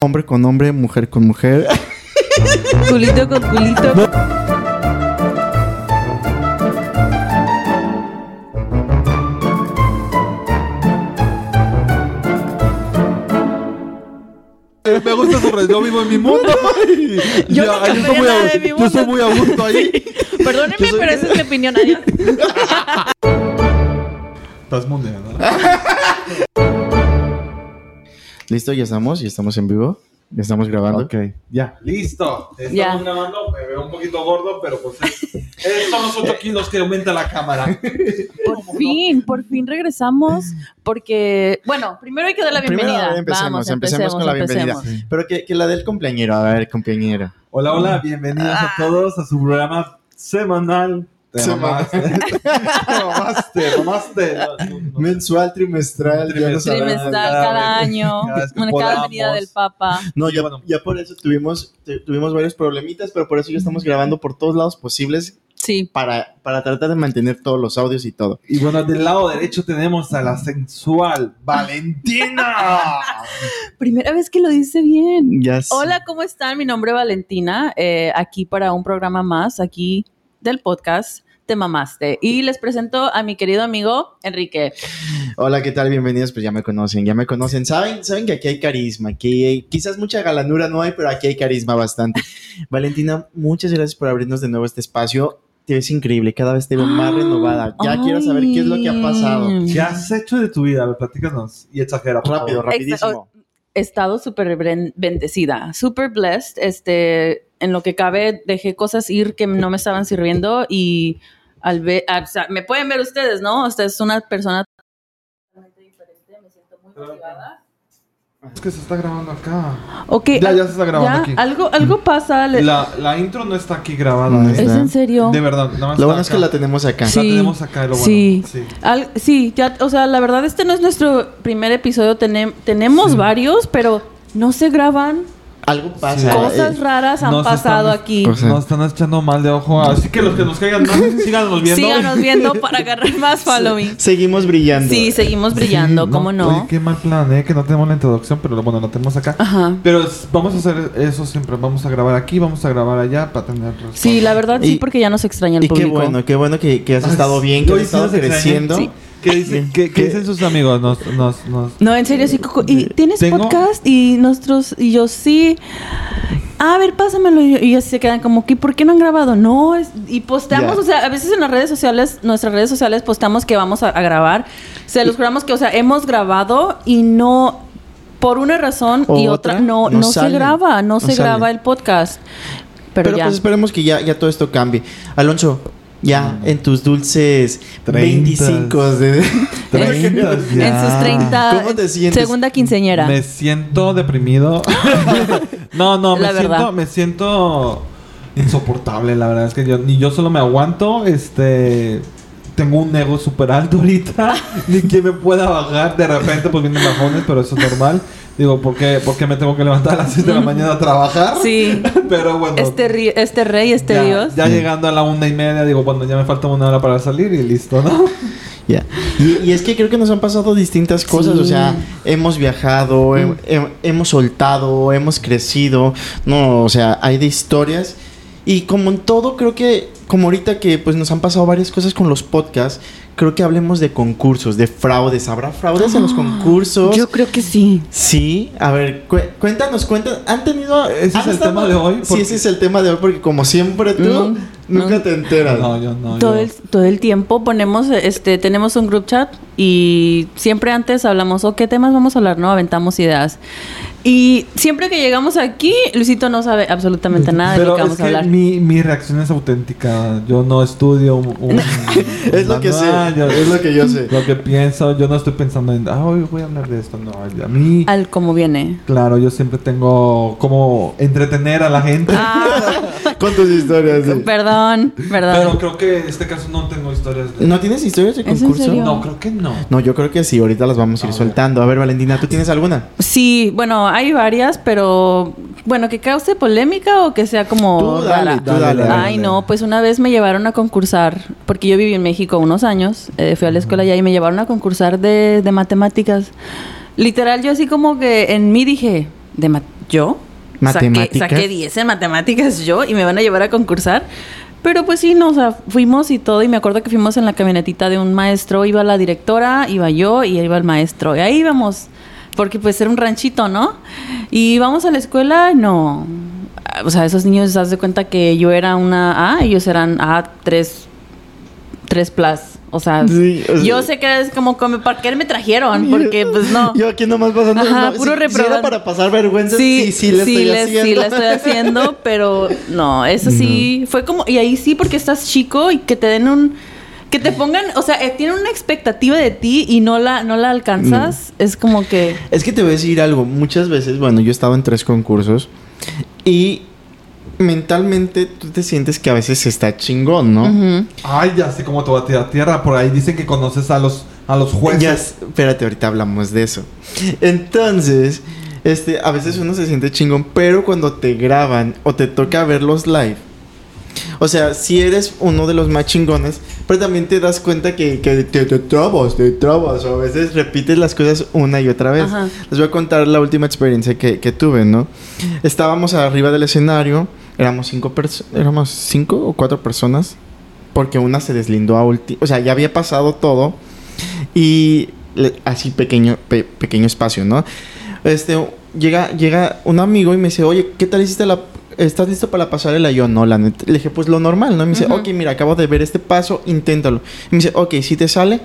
Hombre con hombre, mujer con mujer. Culito con culito. Me gusta su red. Yo vivo en mi mundo. Yo no cambiaría muy a, nada de mi yo mundo. estoy muy a gusto ahí. Perdónenme, Yo soy- pero esa es mi opinión. Adiós. Estás mundial, ¿no? Listo, ya estamos, ya estamos en vivo. Ya estamos grabando. Ok, ya. Listo. Estamos Ya. grabando. Me veo un poquito gordo, pero pues es- es- son los 8 kilos que aumenta la cámara. Por fin, por fin regresamos. Porque, bueno, primero hay que dar la Primero bienvenida. empecemos, Vamos, empecemos con la bienvenida. empecemos. Pero que, que la del compañero, a ver, compañero. Hola, hola. Bienvenidos a todos a su programa semanal. Te Se mamaste. Te mamaste, te mamaste. No, no, no. Mensual, trimestral, ya no sabemos. Trimestral Cada año. cada cada podamos. venida del Papa. No, ya, Bueno. ya por eso tuvimos, tu- tuvimos varios problemitas, pero por eso ya estamos grabando por todos lados posibles Sí. para, para tratar de mantener todos los audios y todo. Y bueno, del lado derecho tenemos a la sensual Valentina. Primera vez que lo dice bien. Hola, ¿cómo están? Mi nombre es Valentina, eh, aquí para un programa más, aquí del podcast Te Mamaste. Y les presento a mi querido amigo Enrique. Hola, ¿qué tal? Bienvenidos, pues ya me conocen, ya me conocen. Saben, saben que aquí hay carisma, que hay- quizás mucha galanura no hay, pero aquí hay carisma bastante. Valentina, muchas gracias por abrirnos de nuevo este espacio. Te ves increíble, cada vez te veo más renovada. Ya Ay. quiero saber qué es lo que ha pasado. ¿Qué has hecho de tu vida? Ver, platícanos. Y exagera, Rápido, rapidísimo. He estado súper ben- bendecida, súper blessed. Este, en lo que cabe, dejé cosas ir que no me estaban sirviendo y al ver, o sea, me pueden ver ustedes, ¿no? Usted es una persona totalmente diferente, me siento muy motivada. Es que se está grabando acá. Ok, Ya, ya se está grabando ya, aquí. Algo, algo pasa. le- La, la intro no está aquí grabada. No ¿eh? ¿Es en serio? De verdad, nada más Lo bueno es que la tenemos acá. La tenemos acá, lo bueno. Sí. sí. Al- sí, ya, o sea, la verdad este no es nuestro primer episodio, tenem- tenemos Sí. varios, pero no se graban. Algo pasa. Sí. Cosas eh, raras han nos pasado estamos- aquí. Cosas- Nos están echando mal de ojo. Así que los que nos caigan mal, síganos viendo. Síganos viendo para agarrar más following. seguimos brillando. Sí, seguimos brillando, Sí, ¿cómo no? Oye, qué mal plan, ¿eh? Que no tenemos la introducción, pero bueno, la tenemos acá. Ajá. Pero es- vamos a hacer eso siempre. Vamos a grabar aquí, vamos a grabar allá para tener. Sí, la verdad sí, Y- porque ya nos extraña el Y qué público. bueno, qué bueno que, que has Ay, estado bien, que has hoy sí estado nos extrañan. creciendo. Sí. ¿Qué, dicen, qué, qué dicen sus amigos? Nos, nos, nos... No, en serio, sí. Coco. ¿Y tienes Tengo- podcast? Y nosotros, y yo sí. A ver, pásamelo. Y, ellos se quedan como, ¿qué? ¿Por qué no han grabado? No, es- y posteamos, o sea, a veces en las redes sociales, nuestras redes sociales, posteamos que vamos a, a grabar. Se los juramos que, o sea, hemos grabado y no, por una razón O y otra, otra, no, no no, se graba, no, No se sale. graba el podcast. Pero, Pero, ya. pues esperemos que ya, ya todo esto cambie. Alonso, ya en tus dulces Treintas. 25 de... Treintas en ya. sus 30, ¿Cómo te sientes? segunda quinceñera. Me siento deprimido. no, no, me siento, me siento insoportable, la verdad es que yo ni yo solo me aguanto, este tengo un ego súper alto ahorita, ni quien me pueda bajar, de repente pues vienen bajones, pero eso es normal. Digo, ¿por qué, por qué me tengo que levantar a las 6 de la mañana a trabajar? Sí. Pero bueno. Este, ri- este rey, este ya, dios. ya llegando a la una y media, digo, bueno, ya me falta una hora para salir y listo, ¿no? Ya. Y, y es que creo que nos han pasado distintas cosas, Sí. o sea, hemos viajado, hem- hem- hemos soltado, hemos crecido, no, o sea, hay de historias. Y como en todo, creo que, como ahorita que pues nos han pasado varias cosas con los podcasts, creo que hablemos de concursos, de fraudes. ¿Habrá fraudes en los concursos? Yo creo que sí. Sí, a ver, cu- cuéntanos, cuéntanos. ¿Han tenido. ¿Ese es han el estado- tema de hoy? Sí, ese es el tema de hoy, porque como siempre tú No, nunca no. te enteras. No, yo no. todo yo- el, todo el tiempo ponemos, este, tenemos un group chat y siempre antes hablamos, o qué temas vamos a hablar, ¿no? Aventamos ideas. Y siempre que llegamos aquí, Luisito no sabe absolutamente nada de Pero lo que es vamos a que hablar. mi, mi reacción es auténtica. Yo no estudio un, un- Es lo que sé, yo- es lo que yo sé. Lo que pienso, yo no estoy pensando en, ah, hoy voy a hablar de esto. No, a mí, Al como viene. claro, yo siempre tengo como entretener a la gente. Ah, Con tus historias. sí. perdón, perdón. Pero creo que en este caso no tengo historias de... ¿No tienes historias de ¿Es en concurso? No, creo que no. No, yo creo que sí, ahorita las vamos a ir A soltando. A ver, Valentina, ¿tú tienes alguna? Sí, bueno, hay varias, pero bueno, que cause polémica o que sea como Tú dale, tú dale. Dale, Ay, no, pues una vez me llevaron a concursar, porque yo viví en México unos años, eh, fui a la escuela allá y me llevaron a concursar de, de matemáticas. Literal, yo así como que en mí dije, de ma- yo. Saqué, Matemáticas. saqué 10 en matemáticas yo y me van a llevar a concursar. Pero pues sí, no, o sea, fuimos y todo. Y me acuerdo que fuimos en la camionetita de un maestro. Iba la directora, iba yo y iba el maestro. Y ahí íbamos. Porque pues era un ranchito, ¿no? Y íbamos a la escuela, no. O sea, esos niños, se de cuenta que yo era una A, ellos eran A, 3, 3 plus. O sea, Sí, o sea- yo sé que es como, como, ¿para qué me trajeron? Porque pues no. Yo aquí nomás pasando. Ajá, no, puro si- si, reprobando. era para pasar vergüenza. Sí, sí, le estoy le- haciendo. sí la estoy haciendo, pero no, eso sí, fue como, y ahí sí, porque estás chico y que te den un, que te pongan, o sea, eh, tienen una expectativa de ti y no la, no la alcanzas, es como que, Es que te voy a decir algo. Muchas veces, bueno, yo he estado en tres concursos y mentalmente tú te sientes que a veces está chingón, ¿no? Ay, ya sé cómo te va a tirar tierra. Por ahí dicen que conoces a los, a los jueces. Ya, espérate, ahorita hablamos de eso. Entonces, este, a veces uno se siente chingón, pero cuando te graban o te toca verlos live, o sea, si eres uno de los más chingones, pero también te das cuenta que, que te, te trabas, te trabas, o a veces repites las cosas una y otra vez. Ajá. Les voy a contar la última experiencia que, que tuve, ¿no? Estábamos arriba del escenario, éramos cinco éramos cinco o cuatro personas, porque una se deslindó a último, o sea, ya había pasado todo y así pequeño, pe- pequeño espacio, ¿no? Este, llega, llega un amigo y me dice, oye, ¿qué tal hiciste la... ¿Estás listo para la pasarela? Y yo, no, la neta. Le dije, pues lo normal, ¿no? Y me dice, Ujú. ok, mira, acabo de ver este paso, inténtalo. Y me dice, ok, si te sale,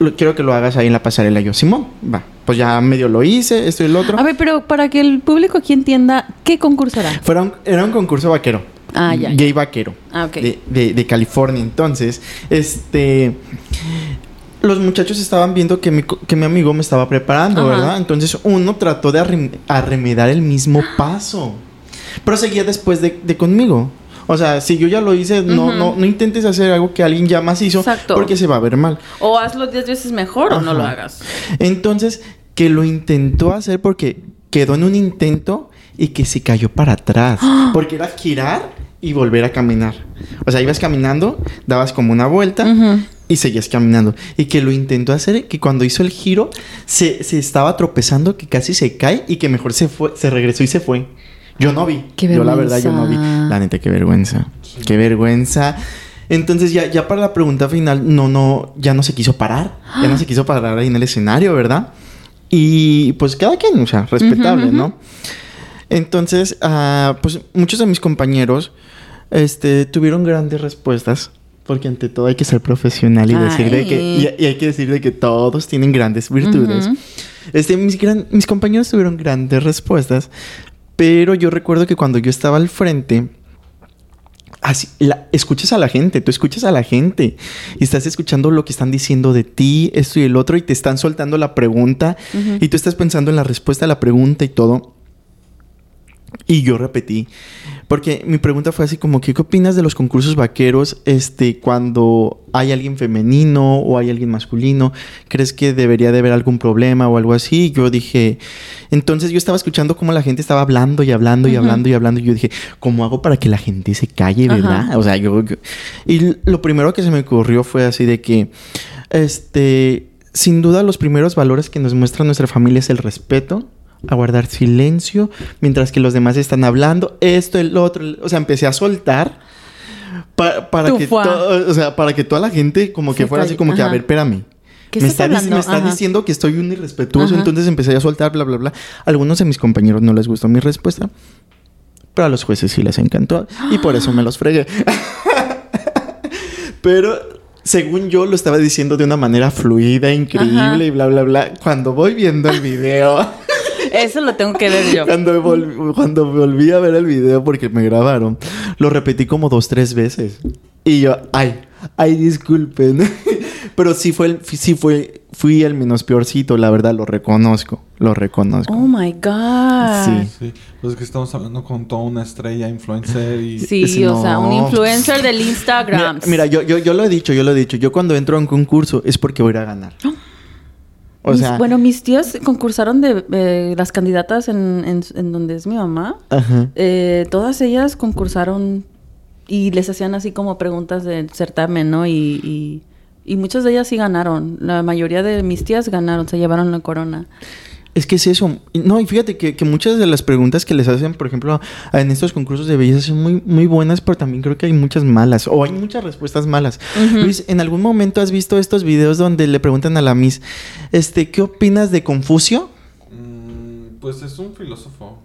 lo- quiero que lo hagas ahí en la pasarela. Yo, Simón, va. Pues ya medio lo hice, esto y lo otro. A ver, pero para que el público aquí entienda, ¿qué concurso era? Un- era un concurso vaquero. Ah, ya. Gay vaquero. Ah, ok. De, de- de California. Entonces, este. Los muchachos estaban viendo que mi, que mi amigo me estaba preparando, Ajá. ¿verdad? Entonces uno trató de arrem- arremedar el mismo paso. Pero seguía después de, de conmigo. O sea, si yo ya lo hice, no, no, no intentes hacer algo que alguien ya más hizo Exacto. porque se va a ver mal. O hazlo 10 veces mejor o no lo hagas. Entonces, que lo intentó hacer porque quedó en un intento y que se cayó para atrás. Porque era girar y volver a caminar. O sea, ibas caminando, dabas como una vuelta y seguías caminando. Y que lo intentó hacer, que cuando hizo el giro, se, se estaba tropezando, que casi se cae y que mejor se fue, se regresó y se fue. Yo no vi. Qué yo la verdad, yo no vi. La neta, qué vergüenza. Qué vergüenza. Entonces ya, ya para la pregunta final, no, no, ya no se quiso parar. Ya no se quiso parar ahí en el escenario, ¿verdad? Y pues cada quien, o sea, respetable. ¿no? Entonces, ah, pues muchos de mis compañeros este, tuvieron grandes respuestas. Porque ante todo hay que ser profesional y decir de que... Y, y hay que decir de que todos tienen grandes virtudes. Este, mis, gran- mis compañeros tuvieron grandes respuestas, pero yo recuerdo que cuando yo estaba al frente, así, la- escuchas a la gente, tú escuchas a la gente y estás escuchando lo que están diciendo de ti, esto y el otro, y te están soltando la pregunta y tú estás pensando en la respuesta a la pregunta y todo. Y yo repetí, porque mi pregunta fue así como ¿qué opinas de los concursos vaqueros este, cuando hay alguien femenino o hay alguien masculino? ¿Crees que debería de haber algún problema o algo así? Y yo dije, entonces yo estaba escuchando cómo la gente estaba hablando y hablando y hablando y hablando y yo dije, ¿cómo hago para que la gente se calle, verdad? O sea, yo, yo- Y lo primero que se me ocurrió fue así de que, este, sin duda los primeros valores que nos muestra nuestra familia es el respeto, a guardar silencio mientras que los demás están hablando, esto, el otro, o sea, empecé a soltar pa- para que o sea, para que toda la gente como que Se fuera así como que, a ver, espérame. ¿Qué me está, me está diciendo que estoy un irrespetuoso, Ajá. entonces empecé a soltar, bla, bla, bla. A algunos de mis compañeros no les gustó mi respuesta, pero a los jueces sí les encantó y por eso me los fregué. pero según yo lo estaba diciendo de una manera fluida, increíble Ajá. y bla, bla, bla. Cuando voy viendo el video, Eso lo tengo que ver yo. cuando, vol- cuando volví a ver el video porque me grabaron, lo repetí como dos, tres veces. Y yo, ay, ay, disculpen. Pero sí fue, el, sí fue, fui el menos peorcito, la verdad, lo reconozco, lo reconozco. Oh my God. Sí. Sí, pues es que estamos hablando con toda una estrella, influencer y... Sí, Sí, o sea, un no. influencer del Mira, Instagram. mira, yo, yo, yo lo he dicho, yo lo he dicho. Yo cuando entro a un concurso es porque voy a ir a ganar. O Mis- sea, bueno, mis tías concursaron de eh, las candidatas en, en, en donde es mi mamá. ajá. Eh, todas ellas concursaron y les hacían así como preguntas de certamen, ¿no? Y, y, y muchas de ellas sí ganaron. La mayoría de mis tías ganaron, se llevaron la corona. Es que es eso. No, y fíjate que, que muchas de las preguntas que les hacen, por ejemplo, en estos concursos de belleza son muy, muy buenas, pero también creo que hay muchas malas. O hay muchas respuestas malas. Luis, ¿en algún momento has visto estos videos donde le preguntan a la Miss, este, ¿qué opinas de Confucio? Mm, pues es un filósofo.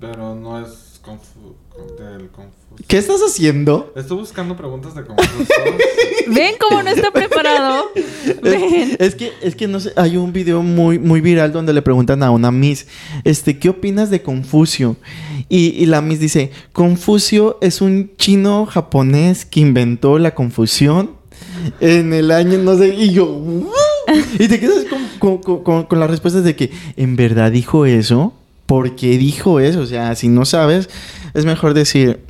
Pero no es confu del. ¿Qué estás haciendo? Estoy buscando preguntas de Confucio. Ven cómo no está preparado. Ven. Es que, es que no sé, hay un video muy, muy viral donde le preguntan a una Miss, este, ¿qué opinas de Confucio? Y, y la Miss dice, Confucio es un chino japonés que inventó la confusión en el año, no sé, y yo, "¿What?". y te quedas con, con, con- con- con las respuestas de que, ¿en verdad dijo eso? ¿Por qué dijo eso? O sea, si no sabes, es mejor decir,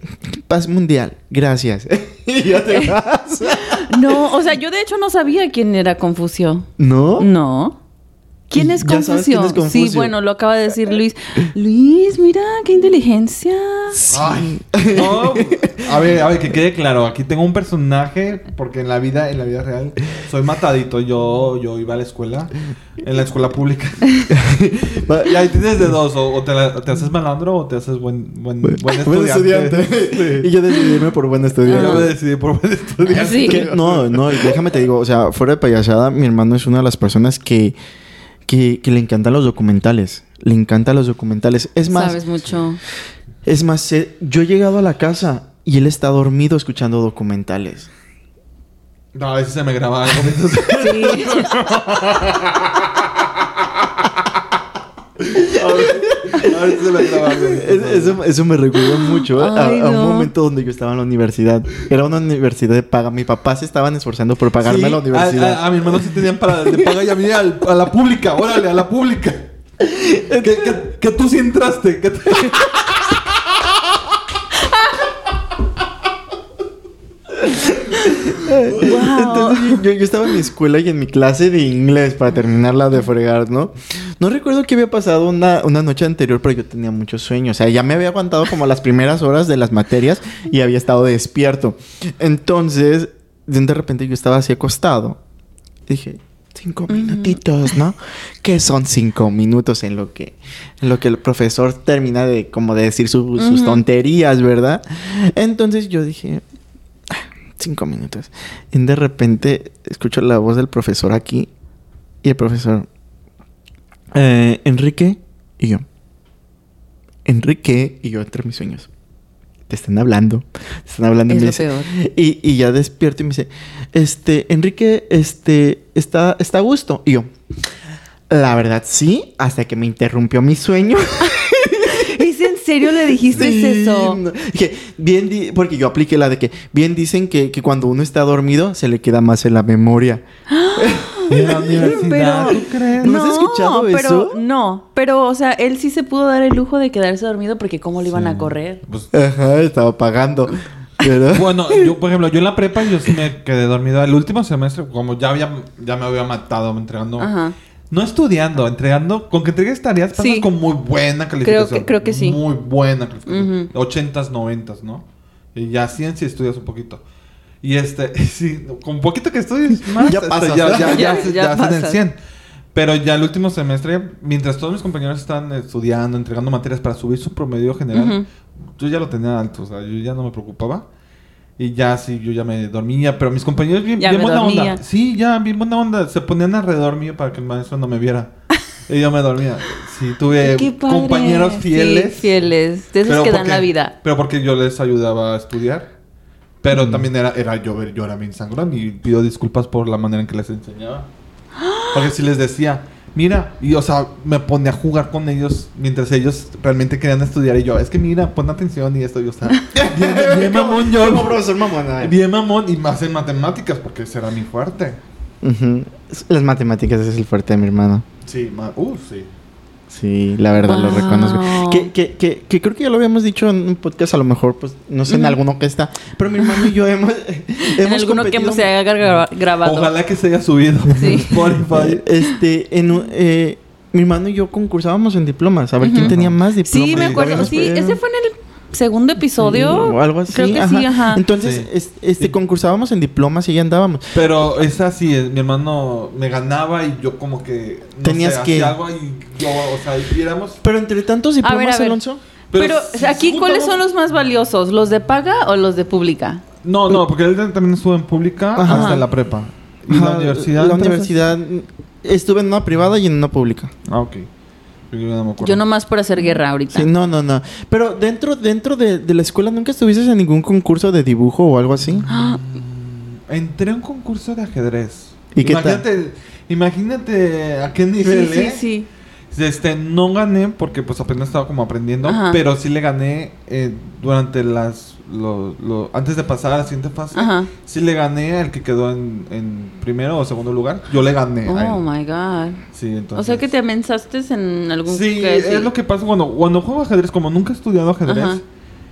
paz mundial, gracias. y ya te vas. No, o sea, yo de hecho no sabía quién era Confucio. ¿No? No. ¿Quién es Confucio? Sí, bueno, lo acaba de decir Luis. Luis, mira, qué inteligencia. Ay, no. A ver, a ver, que quede claro. Aquí tengo un personaje, porque en la vida, en la vida real, soy matadito. Yo, yo iba a la escuela, en la escuela pública. y ahí tienes de dos, o, o te, la- te haces malandro o te haces buen, buen, buen Buen estudiante. estudiante. y yo decidí irme por buen Yo estudiante. me decidí por buen estudiante. Sí. Que- no, no, déjame te digo, o sea, fuera de payasada, mi hermano es una de las personas que, que, que le encantan los documentales. Le encantan los documentales. Es más, Sabes mucho. es más, eh, yo he llegado a la casa y él está dormido escuchando documentales. No, a veces se me graba algo. mientras- Sí. Eso, eso me recuerda mucho a, Ay, a un no. momento donde yo estaba en la universidad. Era una universidad de paga. Mi papá se estaban esforzando por pagarme Sí, la universidad. A, a- a mi hermano sí tenían para de paga y a mí al- a la pública, órale, a la pública. que, que- que tú sí entraste. que te- Entonces yo, yo estaba en mi escuela y en mi clase de inglés para terminarla de fregar, ¿no? No recuerdo qué había pasado una, una noche anterior, pero yo tenía mucho sueño. O sea, ya me había aguantado como las primeras horas de las materias y había estado despierto. Entonces, de repente yo estaba así acostado. Dije, cinco minutitos, ¿no? ¿Qué son cinco minutos en lo que, en lo que el profesor termina de como de decir su- sus tonterías, ¿verdad? Entonces yo dije, cinco minutos. Y de repente escucho la voz del profesor aquí y el profesor, eh, Enrique y yo. Enrique y yo entre mis sueños. Te están hablando. Te están hablando. y Es me lo dice- peor. Y, y ya despierto y me dice, este, Enrique, este, ¿está, está a gusto? Y yo, la verdad sí, hasta que me interrumpió mi sueño. ¿Es en serio le dijiste Sí, eso? no. Dije, bien, di- porque yo apliqué la de que bien dicen que, que cuando uno está dormido se le queda más en la memoria. En la universidad, Pero- ¿tú crees? ¿No has escuchado pero, eso? No, pero, o sea, él sí se pudo dar el lujo de quedarse dormido porque cómo le iban a correr. Pues, Ajá, estaba pagando. Pero... bueno, yo, por ejemplo, yo en la prepa yo sí me quedé dormido. El último semestre, como ya, había, ya me había matado entregando... Ajá. No estudiando, entregando... Con que entregues tareas pasas Sí. con muy buena calificación. que- creo que sí. Muy buena calificación. Ujú. 80s, 90s, ¿no? Y ya ciencia estudias un poquito. Y este, sí, con poquito que estudies más, Ya este, pasas, ya, ¿verdad? ya, ya, Ya- ya, hacen el pasas. 100. Pero ya el último semestre, mientras todos mis compañeros estaban estudiando, entregando materias para subir su promedio general, Ujú. yo ya lo tenía alto, o sea, yo ya no me preocupaba. Y ya sí, yo ya me dormía, pero mis compañeros bien, bien buena dormía. onda. Sí, ya bien buena onda. Se ponían alrededor mío para que el maestro no me viera. y yo me dormía. Sí, tuve compañeros fieles. Sí, fieles. De esos que dan porque- la vida. Pero porque yo les ayudaba a estudiar. Pero también era, era yo, yo era bien sangrón y pido disculpas por la manera en que les enseñaba. Porque si les decía, mira, y o sea, me ponía a jugar con ellos mientras ellos realmente querían estudiar. Y yo, es que mira, pon atención y esto, y o sea, bien, bien mamón yo. Como profesor mamona. Bien mamón y más en matemáticas porque ese era mi fuerte. Ujú. Las matemáticas es el fuerte de mi hermano. Sí, ma uh, sí. Sí, la verdad lo reconozco. Que, que, que, que creo que ya lo habíamos dicho en un podcast, a lo mejor, pues, no sé, en alguno que está. Pero mi hermano y yo hemos. En hemos alguno que se haya gra- grabado. Ojalá que se haya subido Sí. en Spotify. Este, en un- eh, mi hermano y yo concursábamos en diplomas, a ver quién tenía más diplomas. Sí, me acuerdo. Sí, ese fue en el segundo episodio. o algo así. Creo que sí, ajá. Entonces, Sí. es- este, Sí. concursábamos en diplomas y ya andábamos. Pero es así, eh, mi hermano me ganaba y yo como que no Tenías sé, que- hacía algo y yo, o sea, y éramos Pero entre tantos A ver, diplomas, a ver. Alonso. Pero, aquí, ¿cuáles son los más valiosos? ¿Los de paga o los de pública? No, no, porque él también estuvo en pública Ajá. hasta la prepa. ¿Y la universidad? La entonces? universidad. Estuve en una privada y en una pública. Ah, ok. Yo no me acuerdo. Yo nomás por hacer guerra ahorita. Sí, no, no, no. Pero dentro, dentro de, de la escuela, ¿nunca estuviste en ningún concurso de dibujo o algo así? Ah, Entré a un concurso de ajedrez. ¿Y qué tal? imagínate, Imagínate a qué sí, nivel, sí, ¿eh? sí. Este, no gané porque pues apenas estaba como aprendiendo, Ajá. pero sí le gané eh, durante las... Lo, lo- antes de pasar a la siguiente fase, Ajá. sí le gané al que quedó en, en primero o segundo lugar. Yo le gané a Oh él. my God. Sí, entonces... O sea que te amensaste en algún. Sí, que es lo que pasa cuando, cuando juego ajedrez, como nunca he estudiado ajedrez, Ajá.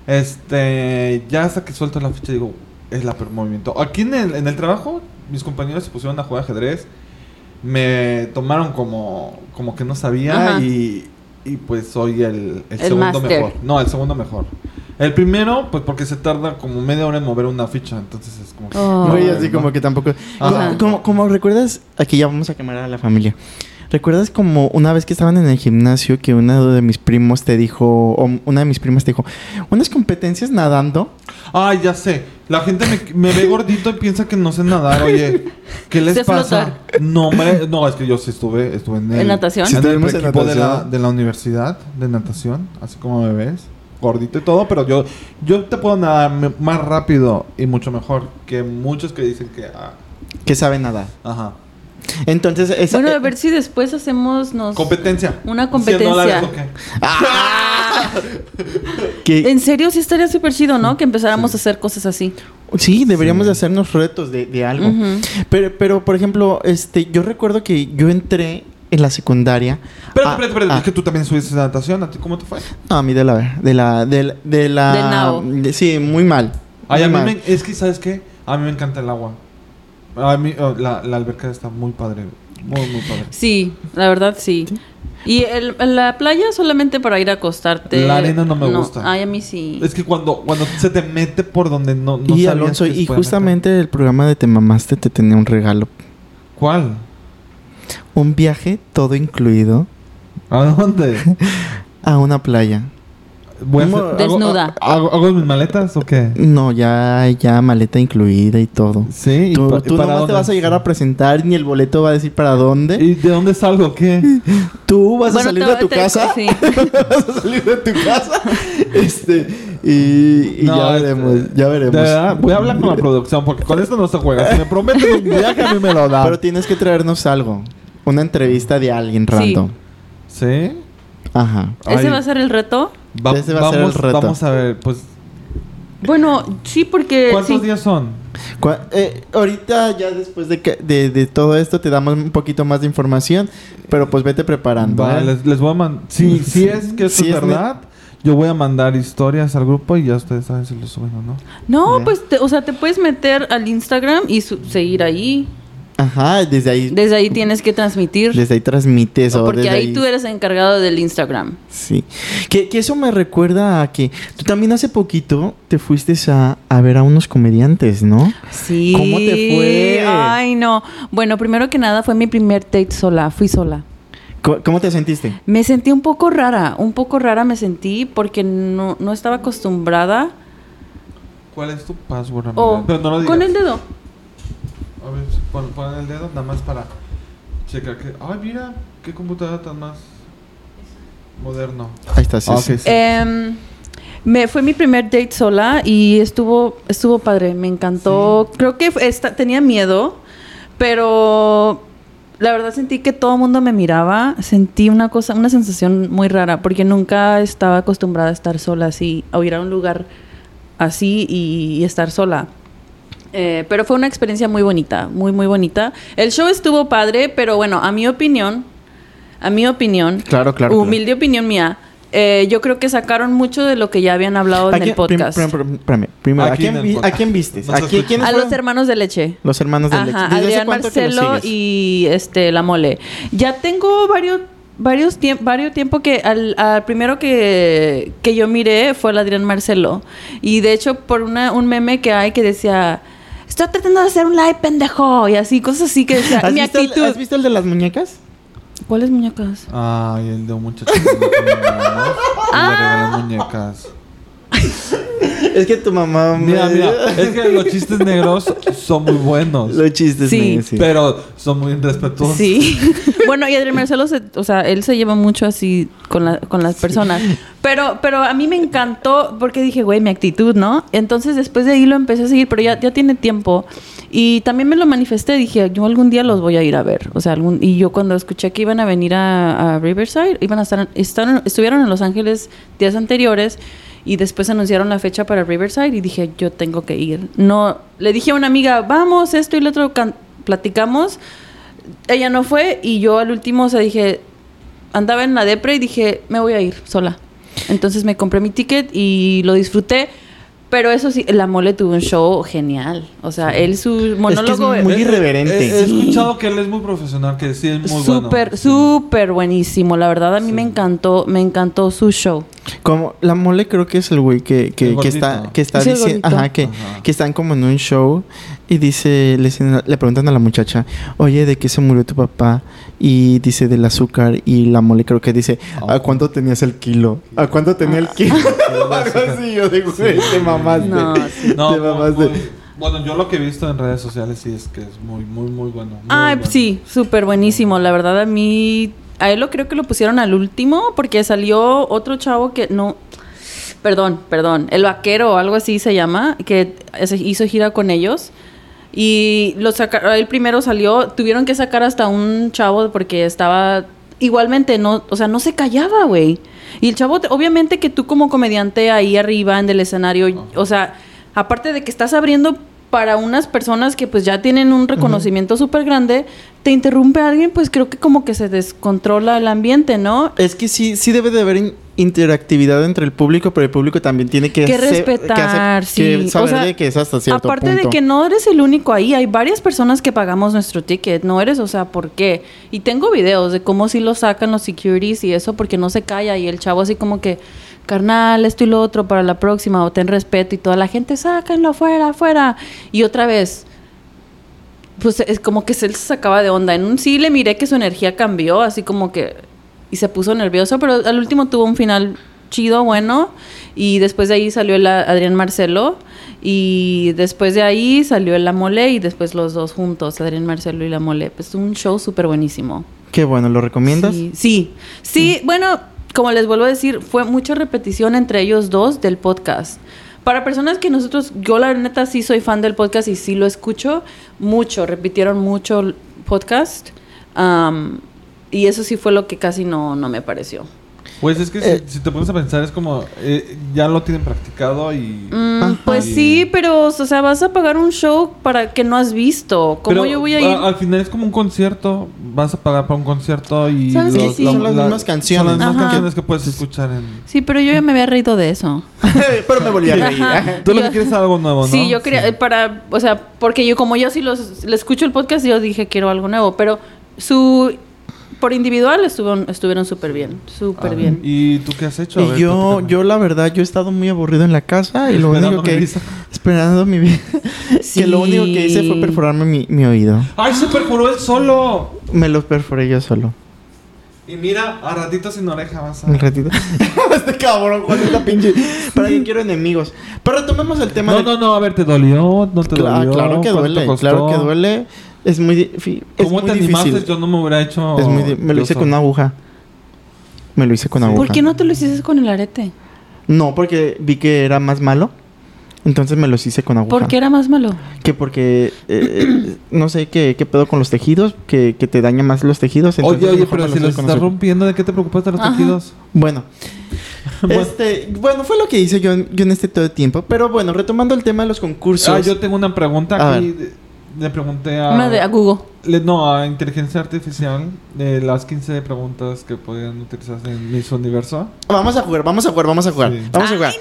este, ya hasta que suelto la ficha digo, es la movimiento. Aquí en el, en el trabajo, mis compañeros se pusieron a jugar ajedrez, me tomaron como, como que no sabía Ajá. y, y pues soy el, el El segundo mejor. No, el segundo mejor. El primero, pues porque se tarda como media hora en mover una ficha, entonces es como... que- Oh. Güey, no, así no. como que tampoco. Como, como, como recuerdas, aquí ya vamos a quemar a la familia. ¿Recuerdas como una vez que estaban en el gimnasio que uno de mis primos te dijo, o una de mis primas te dijo, unas competencias nadando? Ay, ya sé. La gente me, me ve gordito y piensa que no sé nadar. Oye, ¿qué les pasa? flotar. No, hombre. No, es que yo sí estuve, estuve en el... ¿En natación? Sí, En el en equipo de la, natación. de la universidad de natación. Así como me ves. Gordito y todo. Pero yo, yo te puedo nadar más rápido y mucho mejor que muchos que dicen que... ah, Que saben nadar. ajá. Entonces, esa, Bueno, a eh, ver si después hacemos nos... Competencia. Una 100 competencia. que- En serio, sí estaría súper chido, ¿no? Que empezáramos a hacer cosas así. sí, deberíamos Sí. de hacernos retos de, de algo. Pero, pero, por ejemplo, este, yo recuerdo que yo entré en la secundaria. Espérate, Ah, espérate, espérate. ah. Es que tú también subiste natación. ¿A ti cómo te fue? No, a mí de la... De la... De la... De la Del nao. de- sí, muy mal. Ay, a Muy mí mal. me- es que, ¿sabes qué? A mí me encanta el agua. A mí, oh, la, la alberca está muy padre. Muy, muy padre. Sí, la verdad sí. Y el, la playa solamente para ir a acostarte. La arena no me gusta. Ay, a mí sí. Es que cuando, cuando se te mete por donde no, no y Alonso, y justamente el programa de Te Mamaste te tenía un regalo. ¿Cuál? Un viaje todo incluido ¿A dónde? a una playa. Voy a ¿Cómo? hacer- Desnuda. ¿Hago, hago, hago mis maletas o qué? No, ya, ya maleta incluida y todo. Sí. ¿y Tú, pa- y tú para nomás te vas a llegar a presentar ni el boleto va a decir para dónde. ¿Y de dónde salgo? ¿Qué? Tú vas a salir de tu te- casa. sí. vas a salir de tu casa. Este, y, y No, ya este, veremos, ya veremos. De verdad, voy a hablar con la producción porque con esto no se juega. Si me prometen un viaje, a mí me lo dan. Pero tienes que traernos algo. Una entrevista de alguien Sí. random. ¿Sí? Ajá. ¿Ese Ay, va a ser el reto? va- Ese va a ser el vamos, reto. Vamos a ver, pues, Bueno, sí, porque... ¿cuántos sí. días son? Eh, ahorita ya después de, que- de, de todo esto te damos un poquito más de información, pero pues vete preparando. Va, ¿eh? les, les voy a mandar. Si, si es que eso Si es es verdad, yo voy a mandar historias al grupo y ya ustedes saben si lo suben o no. No, pues, te- o sea, te puedes meter al Instagram y su- seguir ahí. Ajá, desde ahí, Desde ahí tienes que transmitir. desde ahí transmites o porque desde ahí, tú eres encargado del Instagram. Sí. Que, que eso me recuerda a que tú también hace poquito te fuiste a, a ver a unos comediantes, ¿no? Sí. ¿Cómo te fue? Ay, no. Bueno, primero que nada fue mi primer date sola. Fui sola. ¿Cómo te sentiste? Me sentí un poco rara. Un poco rara me sentí porque no, no estaba acostumbrada. ¿Cuál es tu password, amiga? O Pero no lo digas. con el dedo. A ver, pon, pon el dedo nada más para checar que... Ay, mira, qué computadora tan más moderno. Ahí está, sí, Ah, sí. ok, sí. Em, me, fue mi primer date sola y estuvo, estuvo padre, me encantó. Creo que esta- tenía miedo, pero la verdad sentí que todo el mundo me miraba. Sentí una cosa, una sensación muy rara, porque nunca estaba acostumbrada a estar sola así, a ir a un lugar así y, y estar sola. Eh, pero fue una experiencia muy bonita, muy, muy bonita. El show estuvo padre, pero bueno, a mi opinión, a mi opinión, Claro, claro. claro. humilde opinión mía, eh, yo creo que sacaron mucho de lo que ya habían hablado ¿A en el podcast. ¿a quién, en el vi- podcast. ¿a quién ¿A los hermanos de leche. Los hermanos de leche. Ajá, ¿Desde hace Adrián Marcelo y este la mole. Ya tengo varios varios tiempo, varios tiempo que al, al primero que, que yo miré fue el Adrián Marcelo. Y de hecho, por una, un meme que hay que decía, estoy tratando de hacer un live, pendejo. Y así, cosas así que decía, ¿Has, mi visto el, actitud. has visto el de las muñecas? ¿Cuáles muñecas? Ay, el de un muchacho que le regaló Ah. muñecas. Es que tu mamá... me- Mira, mira, es que los chistes negros son muy buenos. Los chistes, Sí. sí. Pero son muy irrespetuosos. Sí. bueno, y Adrián Marcelo, se- o sea, él se lleva mucho así con, la- con las personas. Pero, pero a mí me encantó porque dije, güey, mi actitud, ¿no? Entonces después de ahí lo empecé a seguir, pero ya, ya tiene tiempo. Y también me lo manifesté, dije, yo algún día los voy a ir a ver. O sea, algún, y yo cuando escuché que iban a venir a, a Riverside, iban a estar, estaron- estuvieron en Los Ángeles días anteriores y después anunciaron la fecha para Riverside y dije, yo tengo que ir. No, le dije a una amiga, vamos, esto y lo otro, platicamos ella no fue y yo al último, o sea, dije, andaba en la depre y dije, me voy a ir sola. Entonces me compré mi ticket y lo disfruté. Pero eso sí, la mole tuvo un show genial. O sea, él su monólogo muy Eh, eh, irreverente. He, he escuchado que él es muy profesional, que sí es muy súper, bueno. súper buenísimo. La verdad, a mí Sí. me encantó, me encantó su show. Como la mole creo que es el güey que, que, que está que está diciendo, ajá, que, Ajá. que están como en un show y dice le, le preguntan a la muchacha, "Oye, ¿de qué se murió tu papá?" Y dice del azúcar y la mole creo que dice, ¿a Oh. cuánto tenías el kilo? ¿A cuánto tenía el kilo? Algo así, yo de güey, te mamaste. No, sí. No, Te mamaste. muy- bueno, yo lo que he visto en redes sociales sí es que es muy, muy, muy bueno. muy Ay, bueno. sí, súper buenísimo. La verdad, a mí. A él lo creo que lo pusieron al último porque salió otro chavo que no. Perdón, perdón. El vaquero o algo así se llama, que hizo gira con ellos. Y lo saca- él primero salió, tuvieron que sacar hasta un chavo porque estaba igualmente no, o sea, no se callaba, güey. Y el chavo, te- obviamente que tú como comediante ahí arriba en el escenario, o sea, aparte de que estás abriendo para unas personas que pues ya tienen un reconocimiento súper grande, te interrumpe alguien, pues creo que como que se descontrola el ambiente, ¿no? Es que sí, sí debe de haber in- interactividad entre el público, pero el público también tiene que, que hacer- respetar, hacer- que sí. saber O sea, de que es hasta cierto aparte punto. de que no eres el único ahí, hay varias personas que pagamos nuestro ticket, no eres, o sea, ¿por qué? Y tengo videos de cómo sí lo sacan los securities y eso porque no se calla y el chavo así como que, carnal, esto y lo otro para la próxima o ten respeto y toda la gente, sáquenlo afuera, afuera. Y otra vez, pues es como que se él se sacaba de onda. En un sí le miré que su energía cambió, así como que. Y se puso nervioso, pero al último tuvo un final chido, bueno. Y después de ahí salió el Adrián Marcelo. Y después de ahí salió el La Mole y después los dos juntos, Adrián Marcelo y La Mole. Pues un show súper buenísimo. Qué bueno, ¿lo recomiendas? Sí, sí, Sí, bueno, como les vuelvo a decir, fue mucha repetición entre ellos dos del podcast. Para personas que nosotros, yo la neta sí soy fan del podcast y sí lo escucho mucho, repitieron mucho el podcast. am, y eso sí fue lo que casi no, no me pareció. Pues es que Eh. si, si te pones a pensar, es como. eh, ya lo tienen practicado y. Mm, pues Y- sí, pero, o sea, vas a pagar un show para que no has visto. ¿Cómo Pero, yo voy a ir? al final es como un concierto. Vas a pagar para un concierto y. ¿Sabes qué? Sí, son las mismas canciones. Son las mismas Ajá. canciones que puedes escuchar en. Sí, pero yo ya me había reído de eso. pero me volví a reír. Ajá. Tú lo que quieres es algo nuevo, ¿no? Sí, yo quería, para, o sea, porque yo como yo sí los, le escucho el podcast, yo dije quiero algo nuevo, pero su, por individual estuvieron estuvieron súper bien, súper Ah, bien. ¿Y tú qué has hecho? A Y ver, yo, yo la verdad, yo he estado muy aburrido en la casa y lo Esperando único mi que... visa. Esperando mi vida. Sí. Que lo único que hice fue perforarme mi, mi oído. ¡Ay, se perforó él solo! Me lo perforé yo solo. Y mira, a ratito sin oreja vas a. Un ratito. este cabrón, Juan, esta pinche... ¿Para qué quiero enemigos? Pero retomemos el tema No, de- no, no, a ver, ¿te dolió? ¿No te Cla- dolió? claro que ¿Cuánto duele, costó? claro que duele. Es muy, es ¿Cómo muy te difícil. animaste? Yo no me hubiera hecho. Es muy me lo hice con una aguja. Me lo hice con Sí. aguja. ¿Por qué no te lo hiciste con el arete? No, porque vi que era más malo. Entonces me los hice con aguja. ¿Por qué era más malo? Que porque eh, no sé qué, qué pedo con los tejidos, que, que te daña más los tejidos. entonces Oye, oye, pero si los estás rompiendo, ¿de qué te preocupas de los Ajá. tejidos? Bueno. Bueno. Este, bueno, fue lo que hice yo, en- yo en este todo el tiempo. Pero bueno, retomando el tema de los concursos. Ah, yo tengo una pregunta aquí. Le pregunté a. Una de a Google. le- no, a inteligencia artificial de las 15 preguntas que podían utilizarse en Miss Universo. Vamos a jugar, vamos a jugar, vamos a jugar. Sí. Vamos a jugar.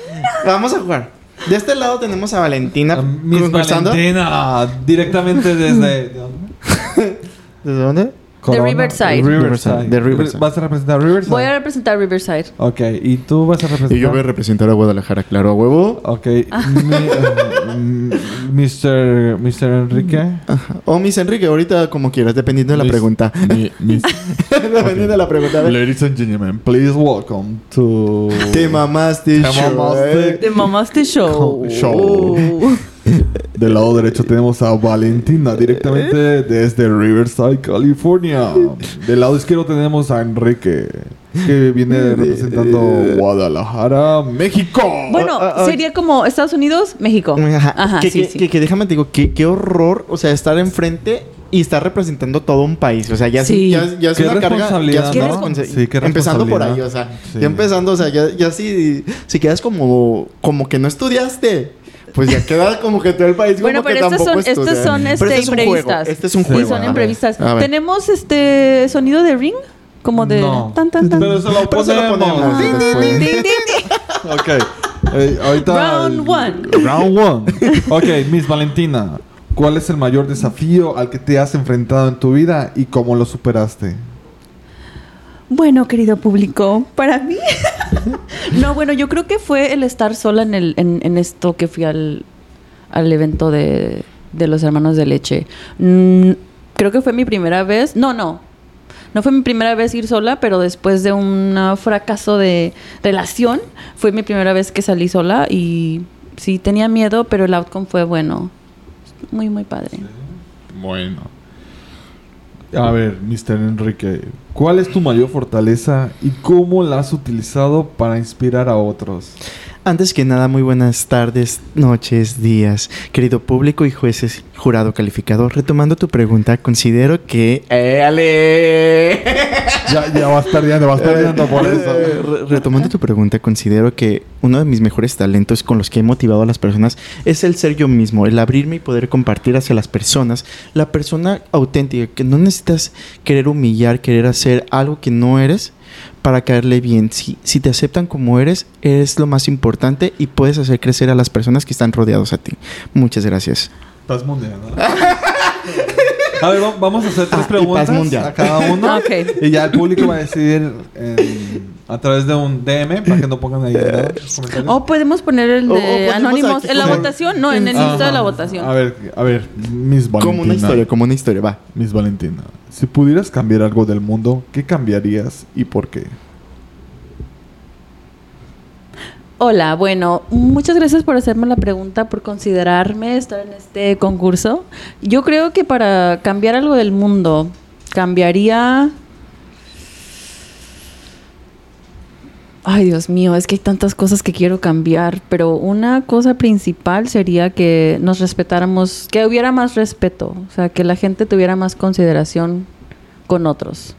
Vamos a jugar. De este lado tenemos a Valentina A Miss. Valentina, directamente desde. ¿de dónde? ¿Desde dónde? Corona, Riverside. Riverside. De Riverside. ¿Vas a representar Riverside? Voy a representar Riverside. Ok, ¿y tú vas a representar? Y yo voy a representar a Guadalajara, claro, a huevo. Ok, mi- mm, Mr. Mr. Enrique. Ajá. O Miss Enrique, ahorita como quieras, dependiendo de la Miss- pregunta. mi- Miss- dependiendo de la pregunta. Ladies and gentlemen, please welcome to... Te mamaste, Te show, mamaste. eh. De Mamaste Show. Show. Del lado derecho tenemos a Valentina directamente desde Riverside, California. Del lado izquierdo tenemos a Enrique que viene representando Guadalajara, México. Bueno, Ah, ah, ah. sería como Estados Unidos, México. Ajá. Ajá, que, sí, que- sí. que- que déjame te digo, qué, qué horror, o sea, estar enfrente y estar representando todo un país. O sea, ya, Sí. ya, es- ya es una carga. ya es ¿no? Sí, qué empezando por ahí, o sea, Sí. ya empezando, o sea, ya, ya si, si quedas como, como que no estudiaste. Pues ya queda como que todo el país Bueno, como que pero tampoco son, estas son Pero este, este es un imprevistas. juego, Este es un juego. Sí, son ver. Tenemos este sonido de ring, como de No. tan tan tan. Pero eso lo Pero se lo ponemos. Ah. Ok. Eh, ahorita. Round one. Round one. Ok, Miss Valentina. ¿Cuál es el mayor desafío al que te has enfrentado en tu vida y cómo lo superaste? Bueno, querido público, para mí. no, bueno, yo creo que fue el estar sola en, el, en, en esto que fui al, al evento de, de los hermanos de leche. Mm, creo que fue mi primera vez. No, no. No fue mi primera vez ir sola, pero después de un fracaso de relación, fue mi primera vez que salí sola y sí tenía miedo, pero el outcome fue bueno. Muy, muy padre. Bueno. A ver, Mr. Enrique, ¿cuál es tu mayor fortaleza y cómo la has utilizado para inspirar a otros? Antes que nada, muy buenas tardes, noches, días, querido público y jueces, jurado calificador. Retomando tu pregunta, considero que... ¡Eh, Ale! Ya, ya vas perdiendo, vas perdiendo por Eh, eso. re- Retomando tu pregunta, considero que uno de mis mejores talentos con los que he motivado a las personas es el ser yo mismo, el abrirme y poder compartir hacia las personas, la persona auténtica, que no necesitas querer humillar, querer hacer algo que no eres para caerle bien. Si, si te aceptan como eres, eres lo más importante y puedes hacer crecer a las personas que están rodeados a ti. Muchas gracias. Paz mundial, ¿no? A ver, va- vamos a hacer tres Ah, preguntas mundial. a cada uno. Ok. Y ya el público va a decidir en- a través de un DM para que no pongan ahí comentarios. O podemos poner el de anónimos aquí en la votación, no, en el Ajá. lista de la votación. A ver, a ver, Miss Valentina. Como una historia, como una historia, va. Miss Valentina, si pudieras cambiar algo del mundo, ¿qué cambiarías y por qué? Hola, bueno, muchas gracias por hacerme la pregunta, por considerarme estar en este concurso. Yo creo que para cambiar algo del mundo, cambiaría... Ay, Dios mío, es que hay tantas cosas que quiero cambiar, pero una cosa principal sería que nos respetáramos, que hubiera más respeto, o sea, que la gente tuviera más consideración con otros.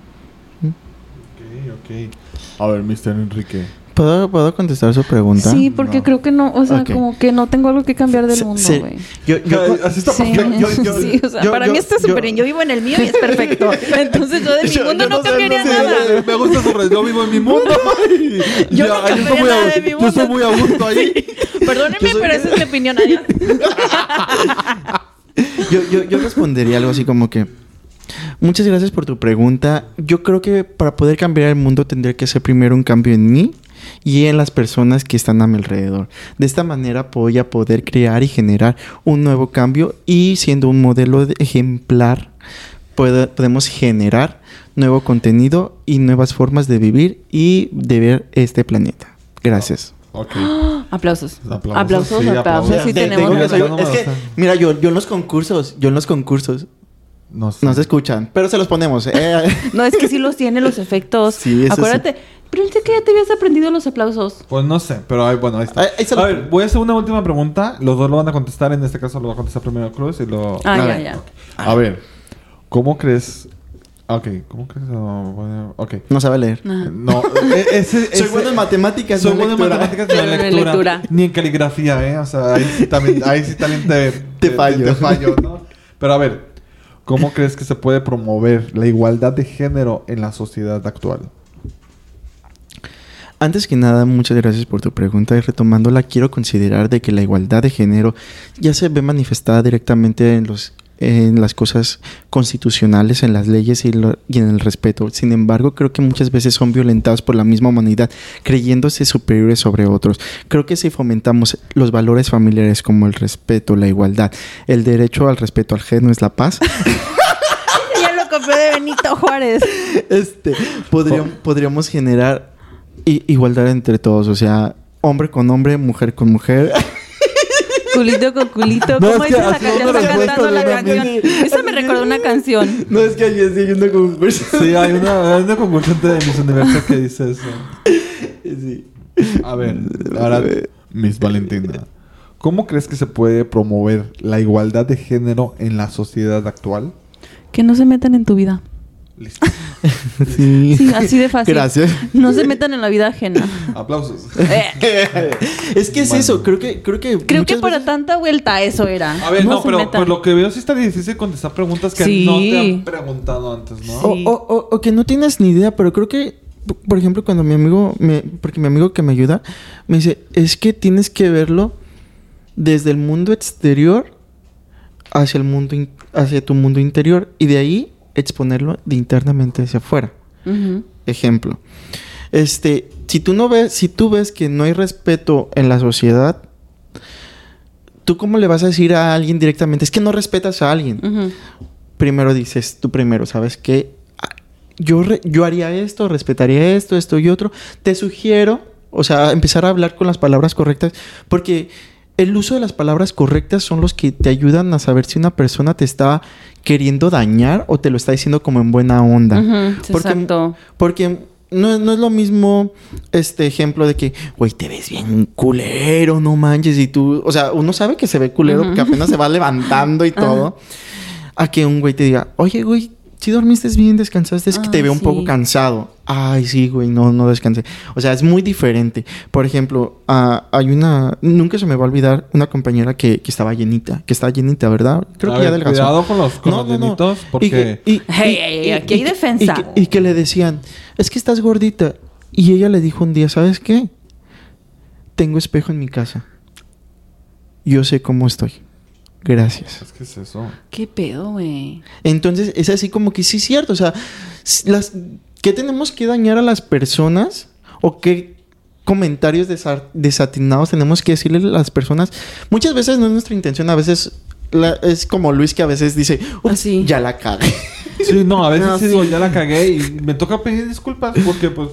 Ok, ok. A ver, Mr. Enrique. ¿Puedo, ¿Puedo contestar su pregunta? Sí, porque No. creo que no, o sea, como que no tengo algo que cambiar del mundo, güey. yo, yo- así está Sí, perfecto. Yo- yo- sí, o sea, yo- para yo- mí está yo- súper bien. Yo vivo en el mío y es perfecto. Entonces yo de mi Yo- mundo yo no, no sé, cambiaría sé, nada. Me gusta su red. Yo vivo en mi mundo. y Yo ya, no cambiaría estoy muy a- nada de mi Yo mundo. estoy muy a gusto ahí. Perdónenme, Yo soy- pero esa es mi opinión. Adiós. Yo, yo, yo respondería algo así como que... Muchas gracias por tu pregunta. Yo creo que para poder cambiar el mundo tendría que hacer primero un cambio en mí y en las personas que están a mi alrededor. De esta manera voy a poder crear y generar un nuevo cambio y siendo un modelo de ejemplar puede- podemos generar nuevo contenido y nuevas formas de vivir y de ver este planeta. Gracias. Ok. Aplausos. Aplausos, Aplausos, sí, aplausos. aplausos. Sí, De- tenemos. tengo que razón. soy- No me es que, mira, yo, yo en los concursos, yo en los concursos No sé. no se escuchan, pero se los ponemos. eh. No, es que sí los tiene los efectos. Sí, eso sí. Acuérdate. Pero él sé que ya te habías aprendido los aplausos. Pues no sé, pero ahí, bueno, ahí está. Ahí- ahí se lo- A ver, voy a hacer una última pregunta. Los dos lo van a contestar. En este caso lo va a contestar primero Cruz y lo... Ah, A ya, ver. ya. A ver, ¿cómo crees? Ah, Ok, ¿cómo crees? Ah, bueno, ok. No sabe leer. Ajá. No, e- ese, Soy bueno en matemáticas, Soy no en bueno en matemáticas, no en lectura. Ni en caligrafía, ¿eh? O sea, ahí sí también, ahí sí también te, Te fallo. Te, fallo, ¿no? Pero a ver, ¿cómo crees que se puede promover la igualdad de género en la sociedad actual? Antes que nada, muchas gracias por tu pregunta y retomándola, quiero considerar de que la igualdad de género ya se ve manifestada directamente en los en las cosas constitucionales, en las leyes y, lo- y en el respeto. Sin embargo, creo que muchas veces son violentados por la misma humanidad, creyéndose superiores sobre otros. Creo que si fomentamos los valores familiares como el respeto, la igualdad, el derecho al respeto ajeno es la paz, Ya lo copió de Benito Juárez. este, podríamos, podríamos generar igualdad entre todos, o sea, hombre con hombre, mujer con mujer. Culito con culito. No, ¿Cómo es que dice la canción? Está cantando la canción. Eso me recordó una canción. No es que ahí estoy yendo con personas. Sí, hay una, hay una concursante de Miss Universo que dice eso. Sí. A ver, ahora, Miss Valentina. ¿Cómo crees que se puede promover la igualdad de género en la sociedad actual? Que no se metan en tu vida. Listo. Sí. Sí, así de fácil. Gracias. No se metan en la vida ajena. Aplausos. Eh, es que es Bueno. eso, creo que creo que creo que para veces- tanta vuelta eso era. A ver, no, pero por lo que veo sí está difícil contestar preguntas que Sí. no te han preguntado antes, ¿no? o, Sí. o- o- o que no tienes ni idea, pero creo que por ejemplo, cuando mi amigo me porque mi amigo que me ayuda me dice, "Es que tienes que verlo desde el mundo exterior hacia el mundo hacia tu mundo interior y de ahí exponerlo de internamente hacia afuera." Ejemplo. Este, si tú no ves, si tú ves que no hay respeto en la sociedad, ¿tú cómo le vas a decir a alguien directamente? Es que no respetas a alguien. Primero dices tú primero, ¿sabes qué? Ah, Yo, re- yo haría esto, respetaría esto, esto y otro. Te sugiero, o sea, empezar a hablar con las palabras correctas, porque el uso de las palabras correctas son los que te ayudan a saber si una persona te está queriendo dañar o te lo está diciendo como en buena onda. Porque- Exacto. Porque no, no es lo mismo este ejemplo de que, güey, te ves bien culero, no manches. Y tú, o sea, uno sabe que se ve culero Ujú. porque apenas se va levantando y todo. A que un güey te diga, oye, güey, si dormiste bien, descansaste, es que te veo un poco cansado. Ay, sí, güey, no, no descansé. O sea, es muy diferente. Por ejemplo, ah, hay una, nunca se me va a olvidar una compañera que, que estaba llenita, que estaba llenita, ¿verdad? Creo A que ya ver, adelgazó. Cuidado con los, con No, los no, no. llenitos, porque... Y y- Hey, hey, y- aquí hay defensa. Y que, y que le decían, es que estás gordita. Y ella le dijo un día, ¿sabes qué? Tengo espejo en mi casa. Yo sé cómo estoy. Gracias. Es que es eso. ¿Qué pedo, güey? Entonces es así como que sí es cierto. O sea, las, ¿qué tenemos que dañar a las personas? ¿O qué comentarios desa- desatinados tenemos que decirle a las personas? Muchas veces no es nuestra intención. A veces la- es como Luis que a veces dice, ups, Así. ya la cagué. Sí, no, a veces No, sí. digo, ya la cagué y me toca pedir disculpas porque pues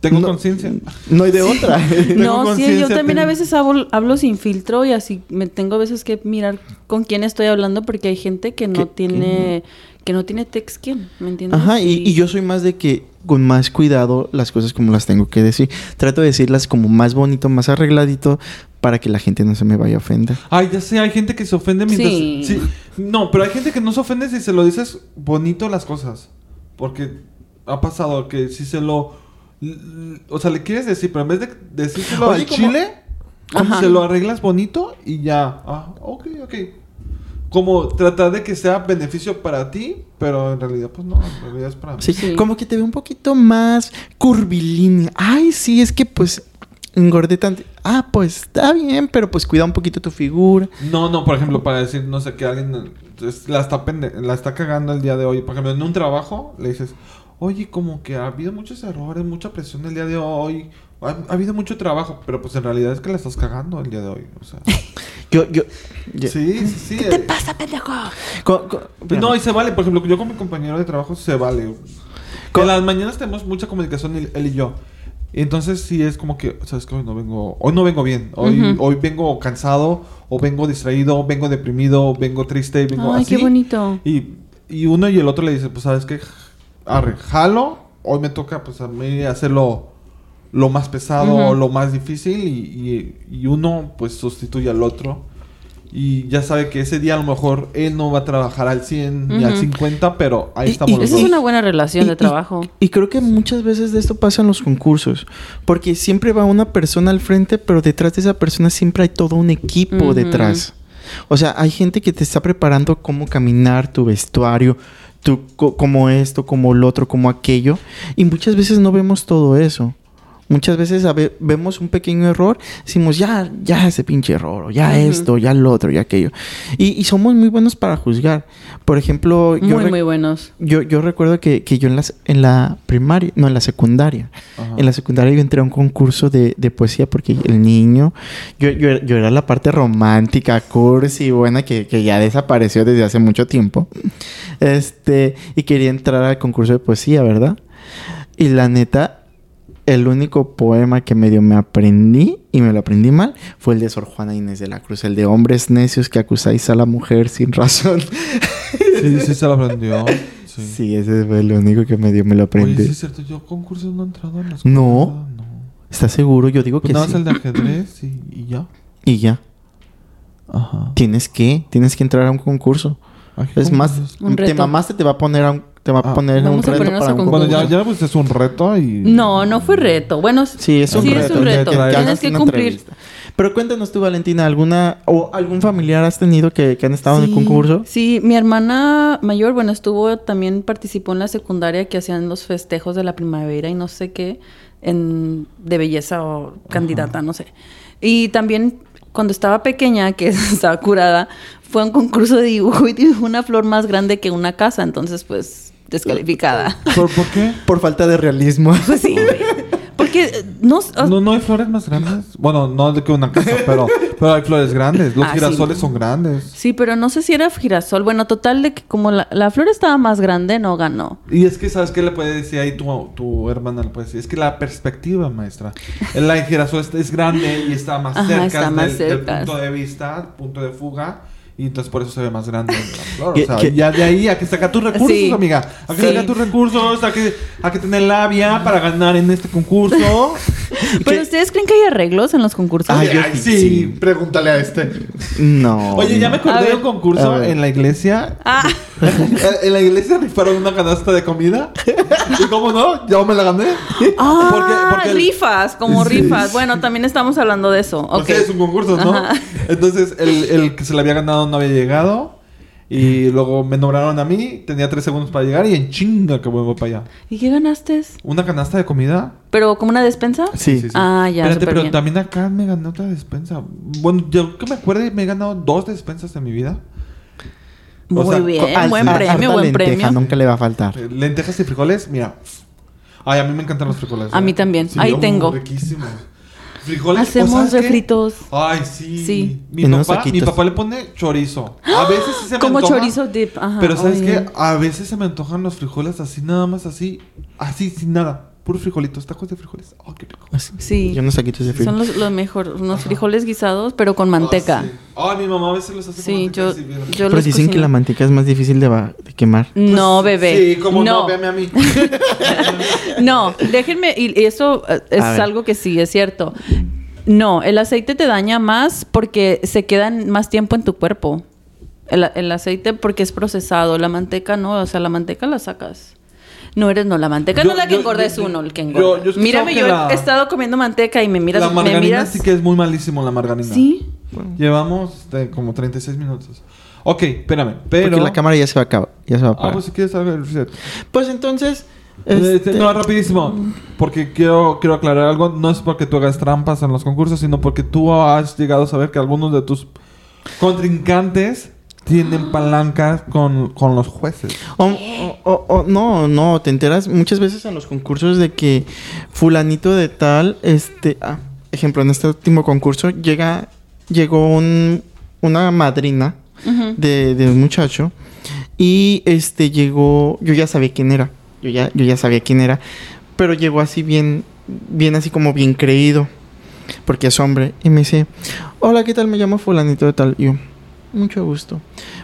tengo No. conciencia. No hay de otra. No, sí, yo también a veces hablo, hablo sin filtro y así me tengo a veces que mirar con quién estoy hablando porque hay gente que no tiene que no tiene text skin, ¿me entiendes? Ajá, y, y yo soy más de que con más cuidado las cosas como las tengo que decir. Trato de decirlas como más bonito, más arregladito, para que la gente no se me vaya a ofender. Ay, ya sé, hay gente que se ofende mientras... Sí. Sí. No, pero hay gente que no se ofende si se lo dices bonito las cosas. Porque ha pasado que si se lo... O sea, le quieres decir, pero en vez de decírselo Oye, al como- chile, como se lo arreglas bonito y ya. Ah, ok, ok. Como tratar de que sea beneficio para ti, pero en realidad, pues no, en realidad es para mí. Sí, Sí. como que te ve un poquito más curvilínea. Ay, sí, es que pues engordé tanto. Ah, pues está bien, pero pues cuida un poquito tu figura. No, no, por ejemplo, para decir, no sé, que alguien es- la está, pende- la está cagando el día de hoy. Por ejemplo, en un trabajo le dices, oye, como que ha habido muchos errores, mucha presión el día de hoy. Ha, ha habido mucho trabajo, pero pues en realidad es que la estás cagando el día de hoy. O sea, Yo, yo. yo- sí, sí, sí. ¿Qué te eh, pasa, pendejo? co- co- No, y se vale. Por ejemplo, yo con mi compañero de trabajo se vale. Co- En las mañanas tenemos mucha comunicación él, él y yo. Y entonces sí es como que, sabes que hoy no vengo, hoy no vengo bien, hoy, hoy vengo cansado, o vengo distraído, vengo deprimido, vengo triste, vengo Ay, así. qué bonito. Y, y uno y el otro le dice, pues sabes qué, arre, jalo, hoy me toca pues a mí hacerlo lo más pesado o lo más difícil y, y- y uno pues sustituye al otro. Y ya sabe que ese día a lo mejor él no va a trabajar al 100 ni al Ujú. 50, pero ahí Y- estamos y- los Esa dos. es una buena relación Y- de trabajo. Y, creo que muchas veces de esto pasa en los concursos. Porque siempre va una persona al frente, pero detrás de esa persona siempre hay todo un equipo detrás. O sea, hay gente que te está preparando cómo caminar, tu vestuario, co- como esto, como lo otro, como aquello. Y muchas veces no vemos todo eso. Muchas veces vemos un pequeño error, decimos, ya, ya ese pinche error, o ya esto, ya lo otro, ya aquello. Y, y somos muy buenos para juzgar. Por ejemplo, yo, Muy, rec- muy buenos. yo, yo recuerdo que, que yo en la, en la primaria, no, en la secundaria, en la secundaria yo entré a un concurso de, de poesía porque el niño, yo, yo, era- yo era la parte romántica, cursi, buena, que, que ya desapareció desde hace mucho tiempo. Este, y quería entrar al concurso de poesía, ¿verdad? Y la neta, el único poema que medio me aprendí, y me lo aprendí mal, fue el de Sor Juana Inés de la Cruz, el de hombres necios que acusáis a la mujer sin razón. Sí, sí se lo aprendió. Sí. Sí, ese fue el único que medio me lo Oye, aprendí. sí es cierto, yo concursos no he entrado en la escuela. No. No. ¿Estás seguro? Yo digo Pues que nada sí. más el de ajedrez y, y ya. Y ya. Ajá. Tienes que, tienes que entrar a un concurso. Ay, ¿qué Es más? Un te mamaste, te va a poner a un, te va a Ah. poner a un a reto para un Bueno, ya, pues es un reto y... No, no fue reto. Bueno, Sí, es un sí, reto. es un reto. que Tienes que cumplir. entrevista. Pero cuéntanos tú, Valentina, ¿alguna o algún familiar has tenido que, que han estado en el concurso? Sí, mi hermana mayor, bueno, estuvo, también participó en la secundaria que hacían los festejos de la primavera y no sé qué, en, de belleza o candidata, no sé. Y también cuando estaba pequeña, que estaba curada, fue a un concurso de dibujo y dibujó una flor más grande que una casa, entonces pues descalificada. ¿Por, por qué? Por falta de realismo. Pues sí. Porque no, No, no hay flores más grandes. Bueno, no de que una casa, pero, pero hay flores grandes. Los Ah, sí. girasoles son grandes. Sí, pero no sé si era girasol. Bueno, total de que como la, la flor estaba más grande, no ganó. Y es que, ¿sabes qué le puede decir ahí tu, tu hermana? Le puede decir, es que la perspectiva, maestra. El la girasol es, es grande y está más Ajá, cerca, está del, más del cerca. punto de vista, punto de fuga. Y entonces por eso se ve más grande la flor. Que- O sea, que- ya de ahí a que sacar tus recursos, Sí. amiga. A que Sí. sacar tus recursos, a que, a que tener labia para ganar en este concurso. ¿Pero ustedes creen que hay arreglos en los concursos? Ay, Ay, sí, pregúntale a este. No. Oye, ya me acordé de un concurso en la iglesia. Ah, en la iglesia rifaron una canasta de comida. ¿Y cómo no? Yo me la gané. ah, Porque- porque el- rifas, como Sí. rifas. Bueno, también estamos hablando de eso. O Ok. sea, es un concurso, ¿no? Ajá. Entonces, el, el que se le había ganado no había llegado. Y luego me nombraron a mí. Tenía tres segundos para llegar y en chinga que voy para allá. ¿Y qué ganaste? ¿Una canasta de comida? ¿Pero como una despensa? Sí. sí. Ah, ya, Espérate, pero bien. también acá me gané otra despensa. Bueno, yo que me acuerde, me he ganado dos despensas en mi vida. Muy o sea, bien, al- buen premio, buen lenteja, premio. Nunca le va a faltar. Eh, Lentejas y frijoles, mira. Ay, a mí me encantan los frijoles. A ¿eh? mí también. Ahí tengo. Riquísimos. Frijoles. ¿o Hacemos sabes qué? refritos. Ay, sí. Sí. Mi papá, mi papá le pone chorizo. A veces sí se me Como chorizo dip. Ajá. Pero ¿sabes qué? A veces se me antojan los frijoles así, nada más así. Así, sin nada. Puros frijolitos, tacos de frijoles. Oh, qué rico. Sí. Y unos saquitos de frijol. Son los, los mejor, unos frijoles guisados, pero con manteca. Ah, sí. Ay, mi mamá a veces los hace Sí, con manteca yo, rico. yo Pero los dicen que la manteca es más difícil de, va- de quemar. No, bebé. Sí, como no, no. véame a mí. No, déjenme, y eso eh, es A ver. algo que sí es cierto. No, el aceite te daña más porque se quedan más tiempo en tu cuerpo. El, el aceite porque es procesado, la manteca no, o sea, la manteca la sacas. No eres, no, la manteca Yo- no es la que yo- engorda, yo- es uno el que yo- engorda. yo he escuchado Mírame, que yo la- he estado comiendo manteca y me miras, la me margarina miras. sí que es muy malísimo, la margarina. Sí. Llevamos este, como 36 minutos. Ok, espérame. Pero... Porque la cámara ya se va a acabar. Ya se va a Ah, apagar. pues si quieres reset. Pues entonces. Este, este, No, rapidísimo. Porque quiero, quiero aclarar algo. No es porque tú hagas trampas en los concursos, sino porque tú has llegado a saber que algunos de tus contrincantes tienen palancas con, con los jueces. O, o- o- o- no, no, te enteras muchas veces en los concursos de que fulanito de tal, este, ah, ejemplo, en este último concurso llega, llegó un, una madrina de un muchacho y este llegó, yo ya sabía quién era, yo ya, yo ya sabía quién era, pero llegó así bien, bien así como bien creído, porque es hombre, y me dice, hola, ¿qué tal? Me llamo fulanito de tal, y yo, mucho gusto,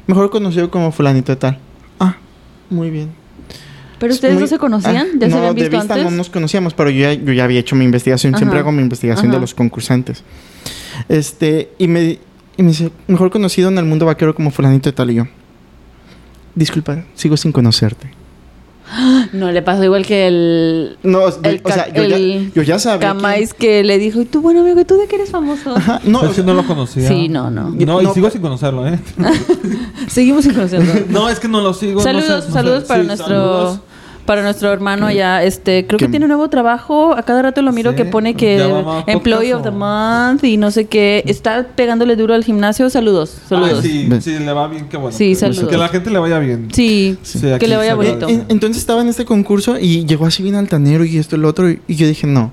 mejor conocido como fulanito de tal, ah, muy bien. Pero Es ustedes muy- no se conocían, ah, ya se no, habían de visto vista antes. no nos conocíamos, pero yo ya, yo ya había hecho mi investigación. Siempre hago mi investigación de los concursantes. Este, y me, y me dice, mejor conocido en el mundo vaquero como fulanito de tal y yo. Disculpa, sigo sin conocerte. No, le pasó igual que el No, El o sea, yo, ya, el yo ya sabía. Camais que le dijo, y tú, bueno, amigo, ¿y tú de qué eres famoso? Ajá, no, es que no lo conocía. Sí, no, no. No, y No, sigo sin conocerlo, ¿eh? Seguimos sin conocerlo. no, es que no lo sigo. no sé, saludos, sé. saludos para Sí, nuestro saludos para nuestro hermano allá. Este, creo que tiene nuevo trabajo. A cada rato lo miro Sí, que pone que ya Employee of the. Month y no sé qué. Está pegándole duro al gimnasio. Saludos, saludos. Ay, sí, le va bien, qué bueno. Sí, que, saludos. que la gente le vaya bien. Sí, Sí, que le vaya bonito. En- entonces estaba en este concurso y llegó así bien altanero y esto y lo otro. Y yo dije, no,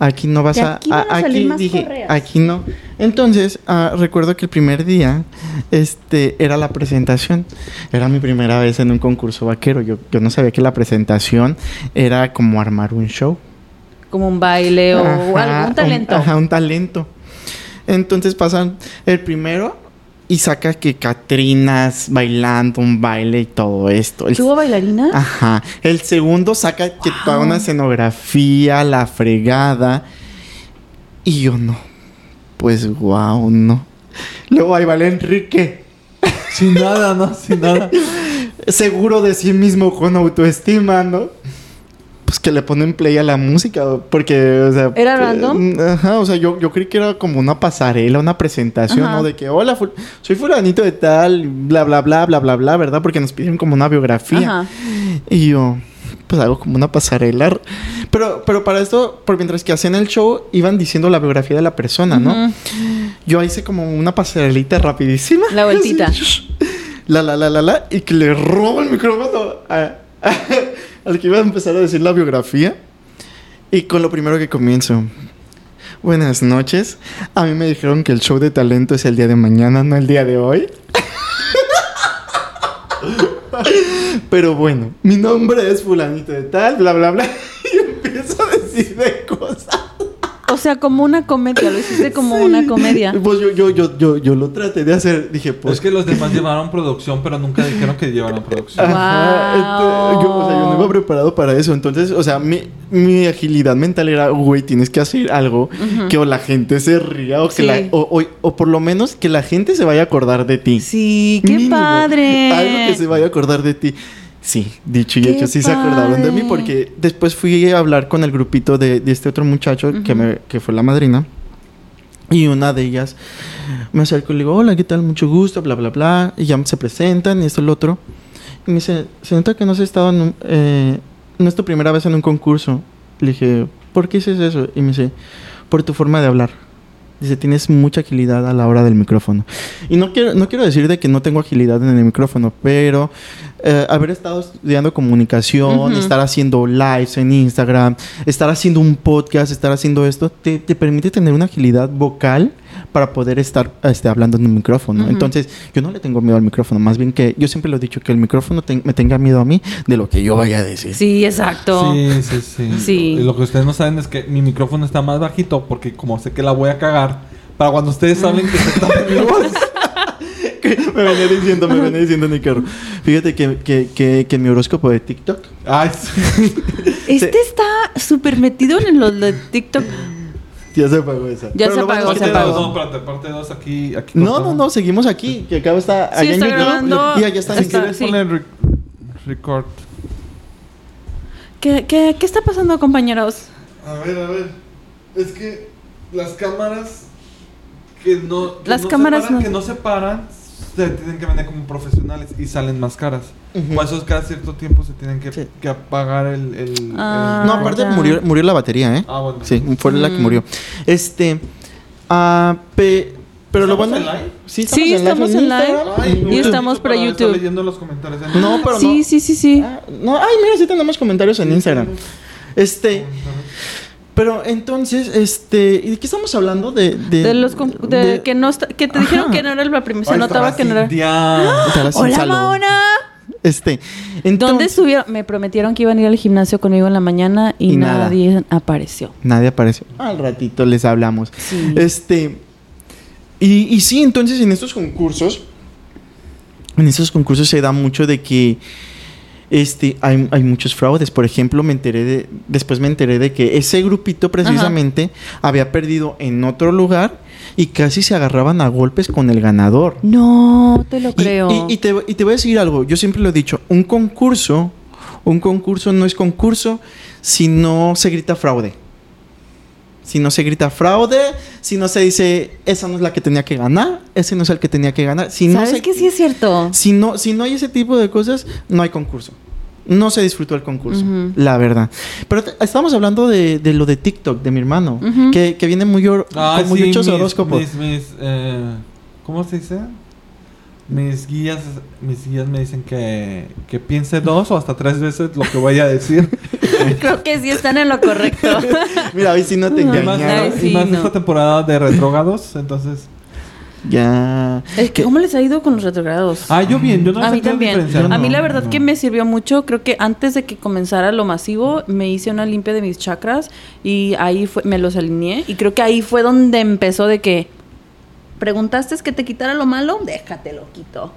aquí no vas a. aquí a aquí dije, correas. aquí no. Entonces, ah, recuerdo que el primer día este, era la presentación. Era mi primera vez en un concurso vaquero. Yo, yo no sabía que la presentación era como armar un show. Como un baile o Ajá, algún talento. Un, ajá, un talento. Entonces pasan el primero y saca que Catrinas bailando un baile y todo esto. El- ¿Tuvo bailarina? Ajá. El segundo saca que toda una escenografía, la fregada. Y yo no. Pues wow, no. Luego ahí vale Enrique. Sin nada, ¿no? Sin nada. Seguro de sí mismo con autoestima, ¿no? Pues que le ponen play a la música, porque, o sea... ¿Era eh, random? Ajá, o sea, yo, yo creí que era como una pasarela, una presentación, Ajá. ¿no? De que, hola, ful- soy fulanito de tal, bla, bla, bla, bla, bla, bla, ¿verdad? Porque nos pidieron como una biografía. Ajá. Y yo, pues hago como una pasarela. Pero, pero para esto, por mientras que hacían el show, iban diciendo la biografía de la persona, ¿no? Yo hice como una pasarelita rapidísima. La vueltita. Así, La, la, la, la, la. Y que le robo el micrófono a- a- al que iba a empezar a decir la biografía. Y con lo primero que comienzo. Buenas noches. A mí me dijeron que el show de talento es el día de mañana, no el día de hoy. Pero bueno, mi nombre es fulanito de tal, bla, bla, bla. Y empiezo a decir de cosas. O sea, como una comedia. Lo hiciste como una comedia. Pues yo, yo, yo, yo, yo lo traté de hacer. Dije, pues... es que los demás llevaron producción, pero nunca dijeron que llevaron producción. Ajá, Wow. ente- yo, o sea, yo no iba preparado para eso. Entonces, o sea, mi, mi agilidad mental era, güey, tienes que hacer algo que o la gente se ría o que Sí. la, o, o- o por lo menos que la gente se vaya a acordar de ti. Sí, qué Mínimo, padre. Algo que se vaya a acordar de ti. Sí, dicho y hecho, sí se acordaron de mí padre. porque después fui a hablar con el grupito de, de este otro muchacho que, me, que fue la madrina. Y una de ellas me acercó y le digo, hola, ¿qué tal? Mucho gusto, bla, bla, bla. Y ya se presentan y esto y lo otro. Y me dice, se nota que no has estado en un, eh, no es tu primera vez en un concurso. Le dije, ¿por qué dices eso? Y me dice, por tu forma de hablar. Dice, tienes mucha agilidad a la hora del micrófono. Y no quiero, no quiero decir de que no tengo agilidad en el micrófono, pero eh, haber estado estudiando comunicación, Ujú. estar haciendo lives en Instagram, estar haciendo un podcast, estar haciendo esto, te, te permite tener una agilidad vocal para poder estar este, hablando en un micrófono. Entonces, yo no le tengo miedo al micrófono, más bien que yo siempre lo he dicho, que el micrófono te- me tenga miedo a mí de lo que yo vaya a decir. Sí, exacto. Sí, sí, sí, lo que ustedes no saben es que mi micrófono está más bajito porque como sé que la voy a cagar, para cuando ustedes hablen que se tape mi voz. me venía diciendo, me venía diciendo en el carro. Fíjate que, que, que, que en mi horóscopo de TikTok Ay, sí. Este está súper metido en lo de TikTok. ya se apagó esa. Ya Pero se bueno apagó, es se apagó. dos, no, espérate, parte dos aquí, aquí No, no, no, seguimos aquí. Que acá está. Sí, allá en está YouTube. grabando. Y allá está. Si quieres sí. ponle rec- record. ¿Qué, qué, qué está pasando, compañeros? A ver, a ver. Es que las cámaras que no. que Las no cámaras separan, no. que no se se tienen que vender como profesionales y salen más caras. Ujú. Por eso es cada cierto tiempo se tienen que, Sí. que apagar el. el- Ah, el- No, aparte murió, murió la batería, ¿eh? Ah, bueno. Sí, fue la que Mm. murió. Este. Ah, pe- pero lo ¿Estamos bueno. en live? Sí, Sí, estamos en live. Ay, Y estamos para YouTube. leyendo los comentarios. No, pero sí, no. sí, sí, sí. Ah, no, ay, mira, sí tenemos comentarios en Instagram. Este. Pero entonces, este. ¿Y de qué estamos hablando? De. De, De los de, de- que no está- que te dijeron que no era la primera. Se notaba que no era. Sin Hola. Maona. Este. ¿Dónde Entonces, estuvieron? Me prometieron que iban a ir al gimnasio conmigo en la mañana y, Y nada. nadie apareció. Nadie apareció. Al ratito les hablamos. Sí. Este. Y, y sí, entonces en estos concursos. En estos concursos se da mucho de que. Este, hay, hay muchos fraudes. Por ejemplo, me enteré de. Después me enteré de que ese grupito precisamente había perdido en otro lugar y casi se agarraban a golpes con el ganador. No, te lo Y- creo. Y, y te, y te voy a decir algo, yo siempre lo he dicho, un concurso, un concurso no es concurso si no se grita fraude. Si no se grita fraude, si no se dice, esa no es la que tenía que ganar, ese no es el que tenía que ganar. Si no ¿Sabes se- que sí es cierto? si no, si no hay ese tipo de cosas, no hay concurso. No se disfrutó el concurso, la verdad. Pero estamos hablando de, de lo de TikTok, de mi hermano, que, que viene muy, or- Ay, con muy sí, hechos mis- horóscopos. Mis, mis, eh, ¿Cómo se dice? Mis guías, mis guías me dicen que, que piense dos o hasta tres veces lo que voy a decir. Creo que sí están en lo correcto. Mira, hoy sí no te y más, engañaron. Ay, sí, y más no. esta temporada de retrogados, entonces... Ya. Es que, ¿Cómo les ha ido con los retrogrados? Ah, yo bien, yo no a mí también. A mí la verdad no. que me sirvió mucho. Creo que antes de que comenzara lo masivo, me hice una limpia de mis chakras y ahí fue, me los alineé. Y creo que ahí fue donde empezó de que preguntaste que te quitara lo malo, déjate lo quito.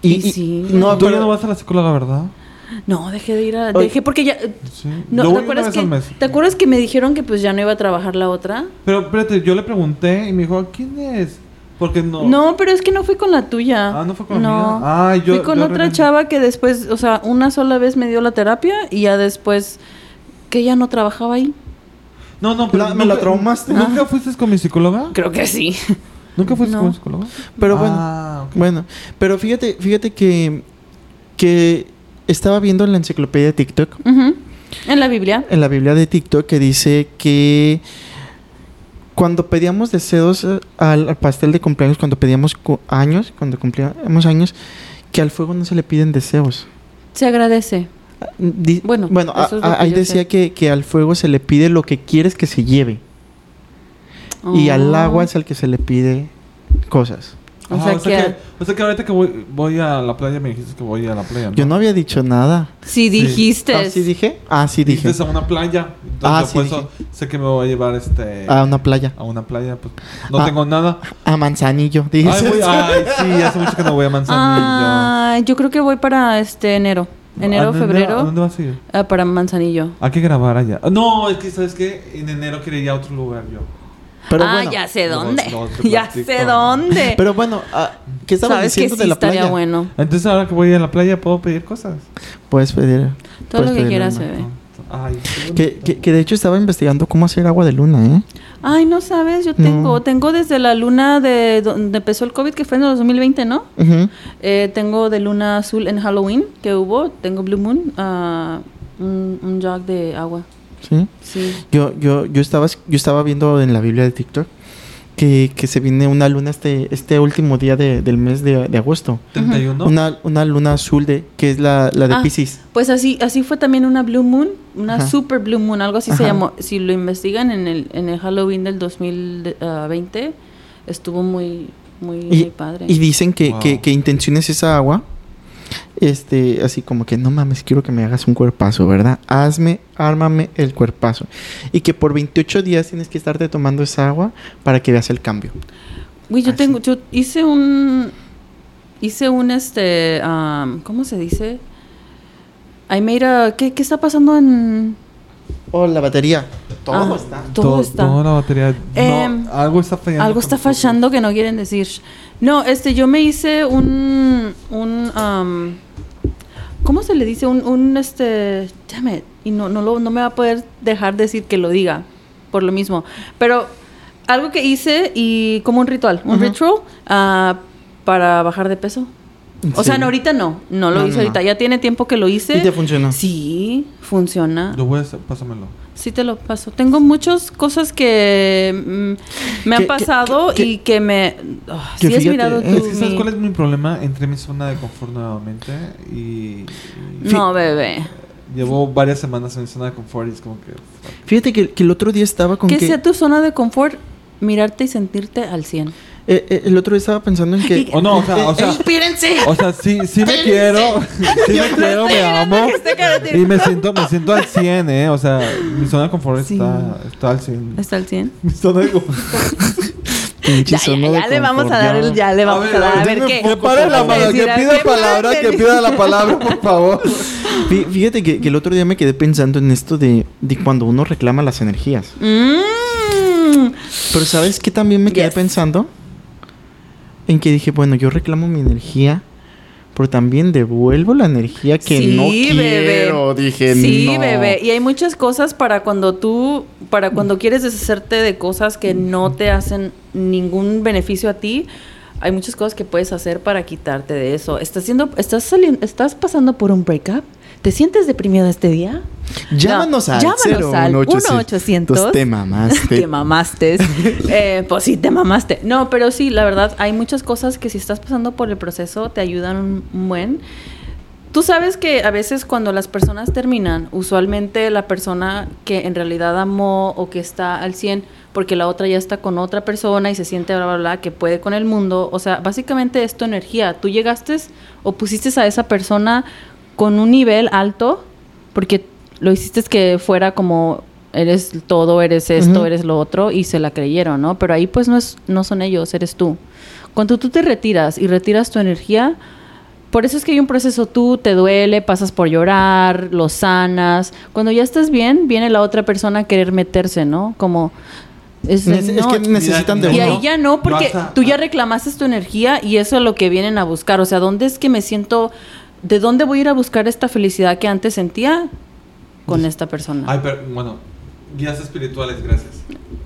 Y, Y y- sí. no, Tú pero- ya no vas a la psicóloga, ¿verdad? No, dejé de ir a. Dejé porque ya. Sí. No, ¿te, acuerdas que. ¿Te acuerdas que me dijeron que pues ya no iba a trabajar la otra? Pero espérate, yo le pregunté y me dijo, ¿quién es? Porque no... No, pero es que no fui con la tuya. Ah, ¿no fue con la No. mía? Ay, yo- Fui con yo otra chava que después, o sea, una sola vez me dio la terapia y ya después que ella no trabajaba ahí. No, no, pero... La- me la traumaste. ¿Nunca fuiste con mi psicóloga? Creo que sí. ¿Nunca fuiste No. con psicóloga? Pero bueno. Ah. Bueno, pero fíjate, fíjate que, que estaba viendo en la enciclopedia de TikTok. En la Biblia. en la Biblia de TikTok, que dice que cuando pedíamos deseos eh, al, al pastel de cumpleaños, cuando pedíamos cu- años, cuando cumplíamos años, que al fuego no se le piden deseos. Se agradece. Di- Bueno, bueno a- eso es lo a- que ahí yo decía sé. que, que al fuego se le pide lo que quieres que se lleve. Y al Oh. agua es al que se le pide cosas. O Ajá, sea o, sea que- que, o sea que ahorita que voy, voy a la playa me dijiste que voy a la playa, ¿no? Yo no había dicho nada. Si dijiste. ¿Ah, sí dije? Ah, sí dije. Dijiste a una playa. Entonces Ah, yo sí, por eso sé que me voy a llevar este... A una playa. a una playa, pues no Ah. tengo nada. A Manzanillo. Ay, voy- ay, sí, hace mucho que no voy a Manzanillo. Ah, yo creo que voy para este enero. Enero, ¿A febrero. ¿A dónde vas a ir? ah, para Manzanillo. Hay que grabar allá. Ah, No, es que, ¿sabes qué? En enero quiero ir a otro lugar yo. Pero ah, bueno, ya sé dónde. ya platico. sé dónde. Pero bueno, ah, ¿qué estabas Sabes que diciendo sí de la estaría playa? bueno. Entonces ahora que voy a la playa puedo pedir cosas. Puedes pedir. Todo puedes lo que quieras, bebé. Ay, Que, que, que de hecho estaba investigando cómo hacer agua de luna, ¿eh? Ay, no sabes, yo No. tengo, tengo desde la luna de donde empezó el COVID, que fue en el 2020, ¿no? Ujú. Eh, tengo de luna azul en Halloween que hubo, tengo Blue Moon, ah, un, un jug de agua. Sí. Sí. Yo, yo, yo, estaba, yo estaba viendo en la Biblia de TikTok que, que se viene una luna este, este último día de- del mes de, de agosto. 31. Una, una luna azul de que es la, la de Ah, Pisces. Pues así, así fue también una Blue Moon, una Ajá. Super Blue Moon, algo así se llamó. Si lo investigan en el, en el Halloween del 2020, estuvo muy, muy, Y, muy padre. y dicen que, Wow. que, que intenciones esa agua. Este, así como que no mames, quiero que me hagas un cuerpazo, ¿verdad? Hazme, ármame el cuerpazo. Y que por 28 días tienes que estarte tomando esa agua para que veas el cambio. Uy, yo tengo, yo hice un, hice un, este, um, ¿cómo se dice? I made a, ¿qué, qué está pasando en...? Oh, la batería. Todo Ah, está. Todo To- está. Toda la batería. Em, no, algo está fallando. Algo está fallando que no quieren decir. No, este, yo me hice un, un, um, ¿cómo se le dice? Un, un, este, damn it, y no, no, lo, no me va a poder dejar decir que lo diga, por lo mismo. Pero algo que hice y como un ritual, un ritual ah, para bajar de peso. O sea, no, ahorita no, no lo No, hice no, ahorita, ya tiene tiempo que lo hice. ¿Y te funcionó? Sí, funciona. Lo voy a hacer, pásamelo. Sí te lo paso. Tengo muchas cosas que mm, me han que- pasado que- y que me... ah, que sí has fíjate, mirado es tú Es que, ¿sabes mi- cuál es mi problema? Entré en mi zona de confort nuevamente y... y No, bebé. Llevo varias semanas en mi zona de confort y es como que... fuck. Fíjate que, que el otro día estaba con Que que... sea tu zona de confort, mirarte y sentirte al 100. Eh, eh, el otro día estaba pensando en que... O no, o sea, o sea... ¡Inspírense! O sea, sí, sí me quiero, sí me quiero, me amo y me siento, me siento al 100, eh, o sea, mi zona de confort Sí. está, está al 100. ¿Está al 100? Mi zona de confort. Pinche Ya, ya, zona ya de le vamos a dar ya. el... Ya le vamos a, ver, dar. A ver qué... que pare la mano, decir, que ¿a pida qué palabra, que pida la palabra, por favor. Fí- Fíjate que, que el otro día me quedé pensando en esto de, de cuando uno reclama las energías. Mm. Pero ¿sabes qué también me quedé Yes. pensando? En que dije, bueno, yo reclamo mi energía, pero también devuelvo la energía que Sí, no bebé. quiero. Dije, Sí, no. bebé. Y hay muchas cosas para cuando tú, para cuando quieres deshacerte de cosas que no te hacen ningún beneficio a ti. Hay muchas cosas que puedes hacer para quitarte de eso. Estás haciendo, estás saliendo, estás pasando por un breakup. ¿Te sientes deprimido este día? Llámanos No, al llámanos al 01800. Te mamaste. te mamaste. Eh, pues sí, te mamaste. No, pero sí, la verdad, hay muchas cosas que si estás pasando por el proceso te ayudan un un buen. Tú sabes que a veces cuando las personas terminan, usualmente la persona que en realidad amó o que está al 100, porque la otra ya está con otra persona y se siente bla, bla, bla, que puede con el mundo, o sea, básicamente es tu energía. Tú llegaste o pusiste a esa persona con un nivel alto, porque lo hiciste que fuera como eres todo, eres esto, eres lo otro, y se la creyeron, ¿no? Pero ahí pues no, es, no son ellos, eres tú. Cuando tú te retiras y retiras tu energía, por eso es que hay un proceso, tú te duele, pasas por llorar, lo sanas. Cuando ya estás bien, viene la otra persona a querer meterse, ¿no? Como... Es, Nece- es no, que necesitan de y uno. ahí ya no, porque tú ya reclamaste tu energía y eso es lo que vienen a buscar. O sea, ¿dónde es que me siento? ¿De dónde voy a ir a buscar esta felicidad que antes sentía? Con esta persona. Ay, pero bueno, guías espirituales, gracias.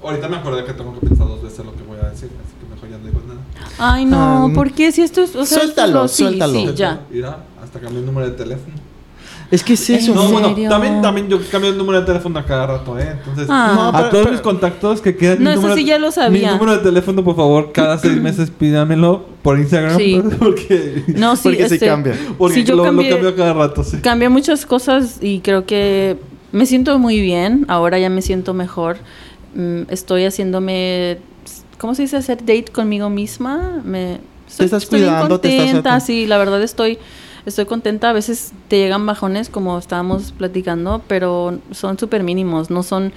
Ahorita me acordé que tengo que pensar dos veces lo que voy a decir, así que mejor ya no digo nada. Ay, no, Ah, ¿por qué? Si esto es... O sea, Suéltalo, esto es lo- sí, suéltalo. Sí, ya. Mira, hasta cambié el número de teléfono. Es que es eso. ¿En No, ¿no? bueno, también, también yo cambio el número de teléfono a cada rato, ¿eh? Entonces, Ah. No, a pero- todos pero- mis contactos que quedan No, mi eso número, sí ya lo sabía. Mi número de teléfono, por favor, cada seis meses pídamelo por Instagram. Sí. Porque, No, sí, Porque se este, cambia. porque sí, yo lo, lo cambié- cambio a cada rato, sí. Cambié muchas cosas y creo que me siento muy bien. Ahora ya me siento mejor. Mm, estoy haciéndome, ¿cómo se dice? Hacer date conmigo misma. Me, Te estás cuidando, te estás contenta. Sí, la verdad estoy, estoy contenta. A veces te llegan bajones, como estábamos platicando, pero son súper mínimos. No son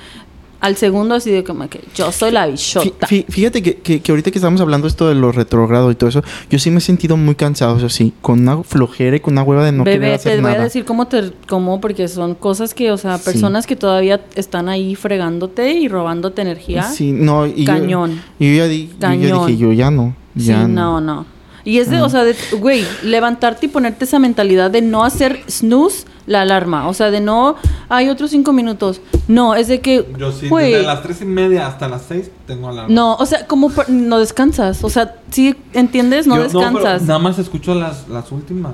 al segundo así de como que yo soy la bichota. fí- Fíjate que, que, que ahorita que estamos hablando esto de lo retrogrado y todo eso, yo sí me he sentido muy cansado, eso sí, con una flojera y con una hueva de no querer Bebé, hacer te voy nada. a decir cómo te cómo porque son cosas que, o sea, Sí. personas que todavía están ahí fregándote y robándote energía. Sí, no, y yo- Cañón. Y yo, ya di- yo ya Cañón. dije, yo ya no. Sí, Ya no, no. Y es de, o sea, de, güey, levantarte y ponerte esa mentalidad de no hacer snooze la alarma. O sea, de no, hay otros cinco minutos. No, es de que, Yo sí, güey, desde las tres y media hasta las seis tengo alarma. no, o sea, como no descansas. O sea, sí, ¿entiendes? No Yo- pero descansas. nada más escucho las, las últimas.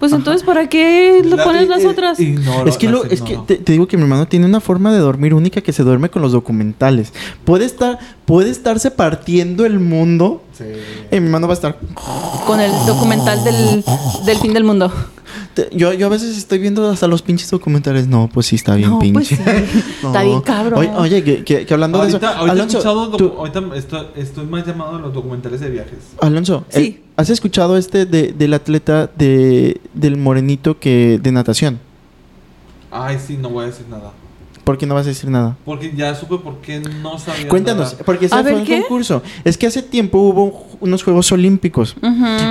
Pues Ajá. entonces, ¿para qué La- pones las y- otras? Es que, lo, es que te, te digo que mi hermano tiene una forma de dormir única que se duerme con los documentales. Puede estar, puede estarse partiendo el mundo Sí. y mi hermano va a estar. Con el documental del, del fin del mundo. Te- Yo, yo a veces estoy viendo hasta los pinches documentales. No, pues sí, está bien No, pues pinche. sí. Está bien cabrón. Oye, oye, que, que- que hablando Ahorita, de eso. ahorita he Alonso, escuchado, docu- tú- ahorita estoy, estoy más llamado a los documentales de viajes. Alonso, Sí. eh, ¿has escuchado este de, del atleta de, del morenito que de natación? Ay, sí, no voy a decir nada. ¿Por qué no vas a decir nada? Porque ya supe por qué no sabía Cuéntanos, nada. porque ese A fue ver, un ¿qué? concurso. Es que hace tiempo hubo unos Juegos Olímpicos.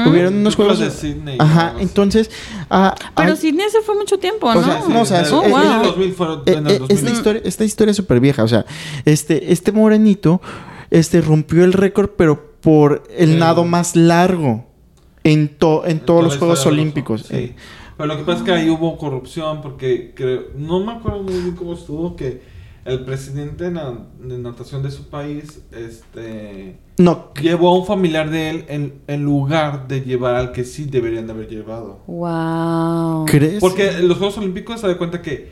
Hubieron unos Juegos... de Sydney, Ajá, entonces... ah, Pero hay- Sidney se fue mucho tiempo, O ¿no? sea, Sí, no, o sea, en es- el- Oh, en el wow. 2000 fueron- Eh, en el eh, 2000. esta historia, esta historia es súper vieja. O sea, este, este morenito este, rompió el récord, pero por el Sí. nado más largo en, to- en En todos los Juegos Olímpicos. Sí. Eh, Pero lo que pasa es que ahí hubo corrupción porque creo, no me acuerdo muy bien cómo estuvo que el presidente de, na- de natación de su país este no, llevó a un familiar de él en, en lugar de llevar al que sí deberían de haber llevado. Wow. ¿crees? Porque en los Juegos Olímpicos se da cuenta que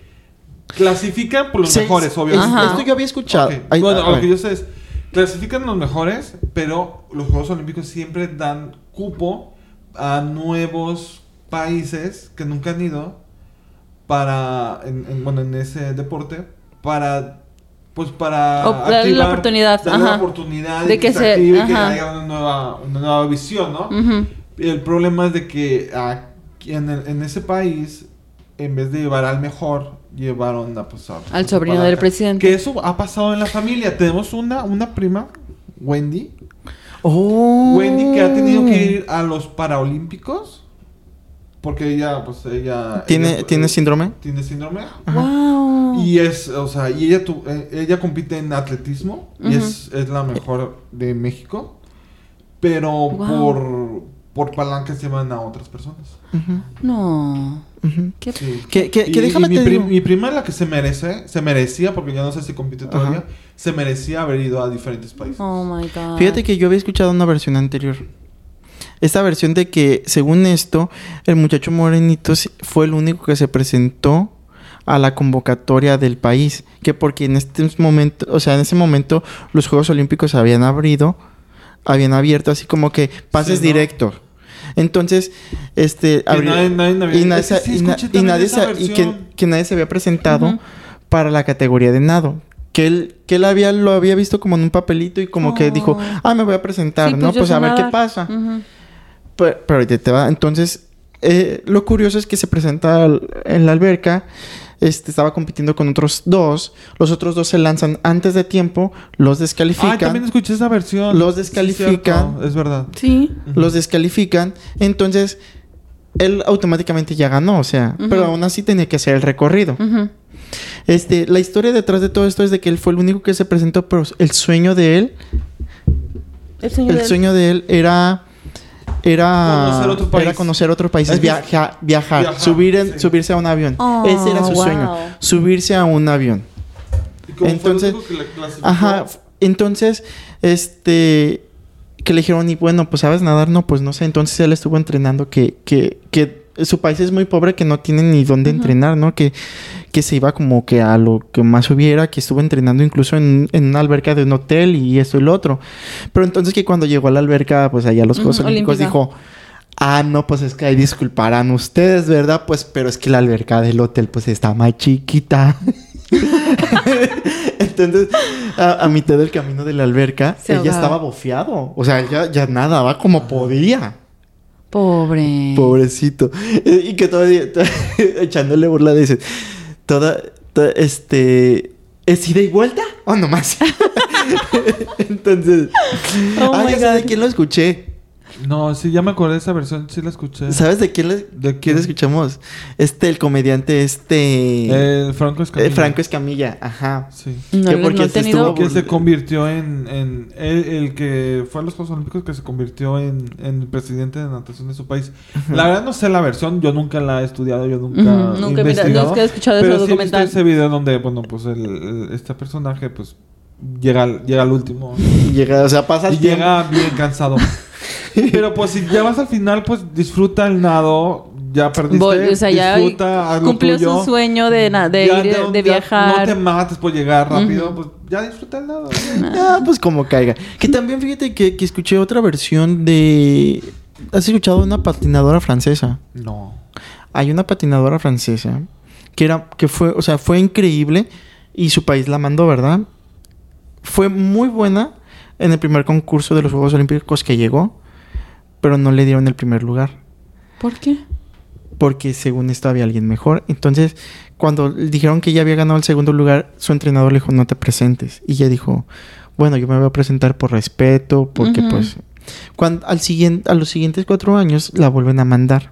clasifican por los Sí, mejores, es- obviamente. Esto yo había escuchado. Ok. Ay, bueno, lo que yo sé es, clasifican los mejores, pero los Juegos Olímpicos siempre dan cupo a nuevos países que nunca han ido para, en, en- bueno, en ese deporte, para, pues para... O darle la oportunidad, darle la oportunidad De que se- active, que haya una nueva, una nueva visión, ¿no? El problema es de que aquí en, el- en ese país, en vez de llevar al mejor, llevaron a, pues, a- Al sobrino para del acá. presidente. Que eso ha pasado en la familia. Tenemos una, una prima, Wendy. Oh. Wendy que ha tenido que ir a los Paraolímpicos. Porque ella, pues ella... ¿Tiene, ella- ¿tiene síndrome? Tiene síndrome. Wow. Y es, o sea, y ella, tu- eh, ella compite en atletismo. Y es, es la mejor de México. Pero Wow. por, por palancas llevan a otras personas. No. Ujú. ¿Qué? Sí. Que, que, que Y- déjame y mi, te prim- digo- mi prima la que se merece, se merecía, porque yo no sé si compite todavía, Ajá. se merecía haber ido a diferentes países. Oh my God. Fíjate que yo había escuchado una versión anterior. esta versión de que, según esto, el muchacho morenito fue el único que se presentó a la convocatoria del país. Que porque en este momento, o sea, en ese momento los Juegos Olímpicos habían abrido, habían abierto así como que pases Sí, ¿no? directos. Entonces, este, Que abrió- nadie- nadie había- y, nadie es que sa- sí, y nadie y que, que nadie se había presentado Ujú. para la categoría de nado. Que él, que él había, lo había visto como en un papelito y como que Oh. dijo, ah, me voy a presentar, Sí, ¿no? yo Pues sé a ver qué pasa. Ujú. Pero, pero ahorita te va. Entonces, eh, lo curioso es que se presenta al- en la alberca. Este estaba compitiendo con otros dos. Los otros dos se lanzan antes de tiempo, los Ah, descalifican. también escuché esa versión. Los descalifican. es verdad. Sí. los descalifican. Entonces, él automáticamente ya ganó, o sea, pero aún así tenía que hacer el recorrido. Este, la historia detrás de todo esto es de que él fue el único que se presentó, pero el sueño de él, El sueño el sueño de él era era Conocer otro país. era conocer otro país, Es que- viaja- viajar, Viajar, subir en- sí. subirse a un avión. Oh, Ese era su wow. sueño, subirse a un avión. Y como Entonces- fue que clasificó, Ajá, entonces, este, que le dijeron, y bueno, pues sabes nadar, no, pues no sé, entonces él estuvo entrenando que, que, que su país es muy pobre, que no tiene ni dónde entrenar, ¿no? Que, que se iba como que a lo que más hubiera, que estuvo entrenando incluso en, en una alberca de un hotel y esto y lo otro. Pero entonces que cuando llegó a la alberca, pues allá los Juegos Olímpicos olímpica. dijo... Ah, no, pues es que ahí disculparán ustedes, ¿verdad? Pues, pero es que la alberca del hotel, pues está más chiquita. Entonces, a, a mitad del camino de la alberca, Se ahogaba. estaba bofeado. O sea, ya, ya nadaba como podía. Pobre. Pobrecito. Y que todavía, to- echándole burla, dice, toda, to- este, ¿es ida y vuelta o nomás? Entonces, Oh my ya sé de quién lo escuché. No, sí, ya me acordé de esa versión. Sí la escuché. ¿Sabes de quién, le- ¿De quién escuchamos? Este, el comediante, este... El Franco Escamilla. eh, Franco Escamilla, ajá. Sí. No, Que no porque he se tenido... estuvo- Que se convirtió en... en el, el que fue a los Juegos Olímpicos que se convirtió en, en el presidente de natación de su país. La verdad no sé la versión. Yo nunca la he estudiado. Yo nunca he nunca he mirado- investigado. nunca he escuchado pero ese sí he visto documental. ese video donde, bueno, pues el, el- este personaje, pues... Llega, al- llega al último. Llega, o sea, pasa Y el tiempo. llega bien cansado. Pero pues si ya vas al final, pues disfruta el nado. Ya perdiste. Vol- o sea, ya disfruta, cumplió tuyo. su sueño de, na- de Ya ir, no- de ya viajar. No te mates por llegar rápido. Pues ya disfruta el nado. Ah, pues como caiga. Que también fíjate que, que escuché otra versión de... ¿Has escuchado una patinadora francesa? No. Hay una patinadora francesa que era, que fue, o sea, fue increíble y su país la mandó, ¿verdad? Fue muy buena en el primer concurso de los Juegos Olímpicos que llegó, pero no le dieron el primer lugar. ¿Por qué? porque según esto había alguien mejor. Entonces, cuando dijeron que ella había ganado el segundo lugar, su entrenador le dijo, no te presentes. Y ella dijo, bueno, yo me voy a presentar por respeto, porque pues... Cuando, al siguiente, a los siguientes cuatro años la vuelven a mandar.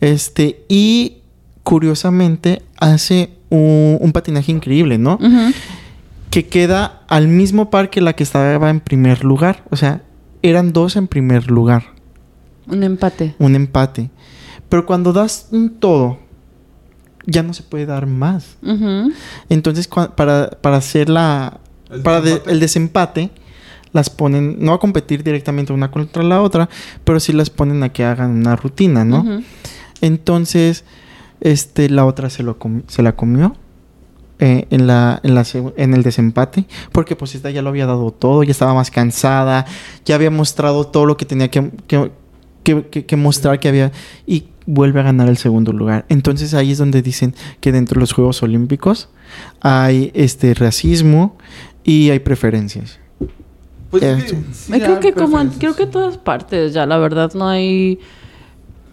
Este, y curiosamente hace un, un patinaje increíble, ¿no? Que queda al mismo par que la que estaba en primer lugar. O sea, eran dos en primer lugar Un empate. un empate. Pero cuando das un todo, ya no se puede dar más. Entonces, para, para hacer la. ¿El para de- desempate? el desempate, las ponen. No a competir directamente una contra la otra, pero sí las ponen a que hagan una rutina, ¿no? Entonces, este, la otra se, lo com- se la comió. Eh, en, la, en, la seg- en el desempate, porque pues esta ya lo había dado todo, ya estaba más cansada, ya había mostrado todo lo que tenía que, que, que- que- que mostrar que había y vuelve a ganar el segundo lugar. Entonces ahí es donde dicen que dentro de los Juegos Olímpicos hay este racismo y hay preferencias. Pues Eh, sí. sí creo que como creo que en todas partes ya la verdad no hay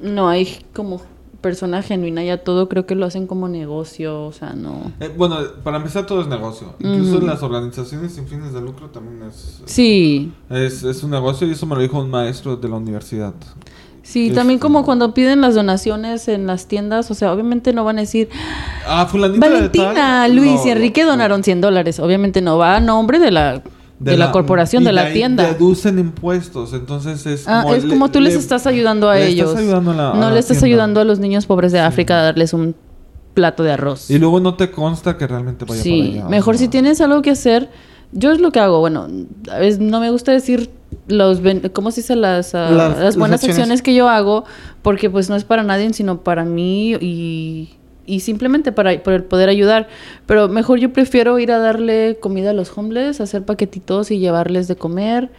no hay como persona genuina ya todo creo que lo hacen como negocio o sea no Eh, bueno, para empezar todo es negocio. Incluso Ujú. las organizaciones sin fines de lucro también es, sí es, es un negocio y eso me lo dijo un maestro de la universidad. sí también como cuando piden las donaciones en las tiendas o sea obviamente no van a decir Ah, fulanita de Valentina tal. Luis y Enrique donaron 100 dólares obviamente no va a nombre de la de, la, corporación de la tienda Deducen impuestos, entonces es Ah, como... es le- como tú les le- estás ayudando a le ellos. Estás ayudando a la- a no la le estás tienda. ayudando a los niños pobres de África a darles un plato de arroz. Y luego no te consta que realmente vaya Sí, para allá. mejor o sea. si tienes algo que hacer. Yo es lo que hago. Bueno, a veces no me gusta decir los ¿cómo se dice? Las, ah, Las- las, las buenas acciones. acciones. que yo hago, porque pues no es para nadie, sino para mí y, y simplemente para, por el poder ayudar. Pero mejor yo prefiero ir a darle comida a los homeless, hacer paquetitos y llevarles de comer.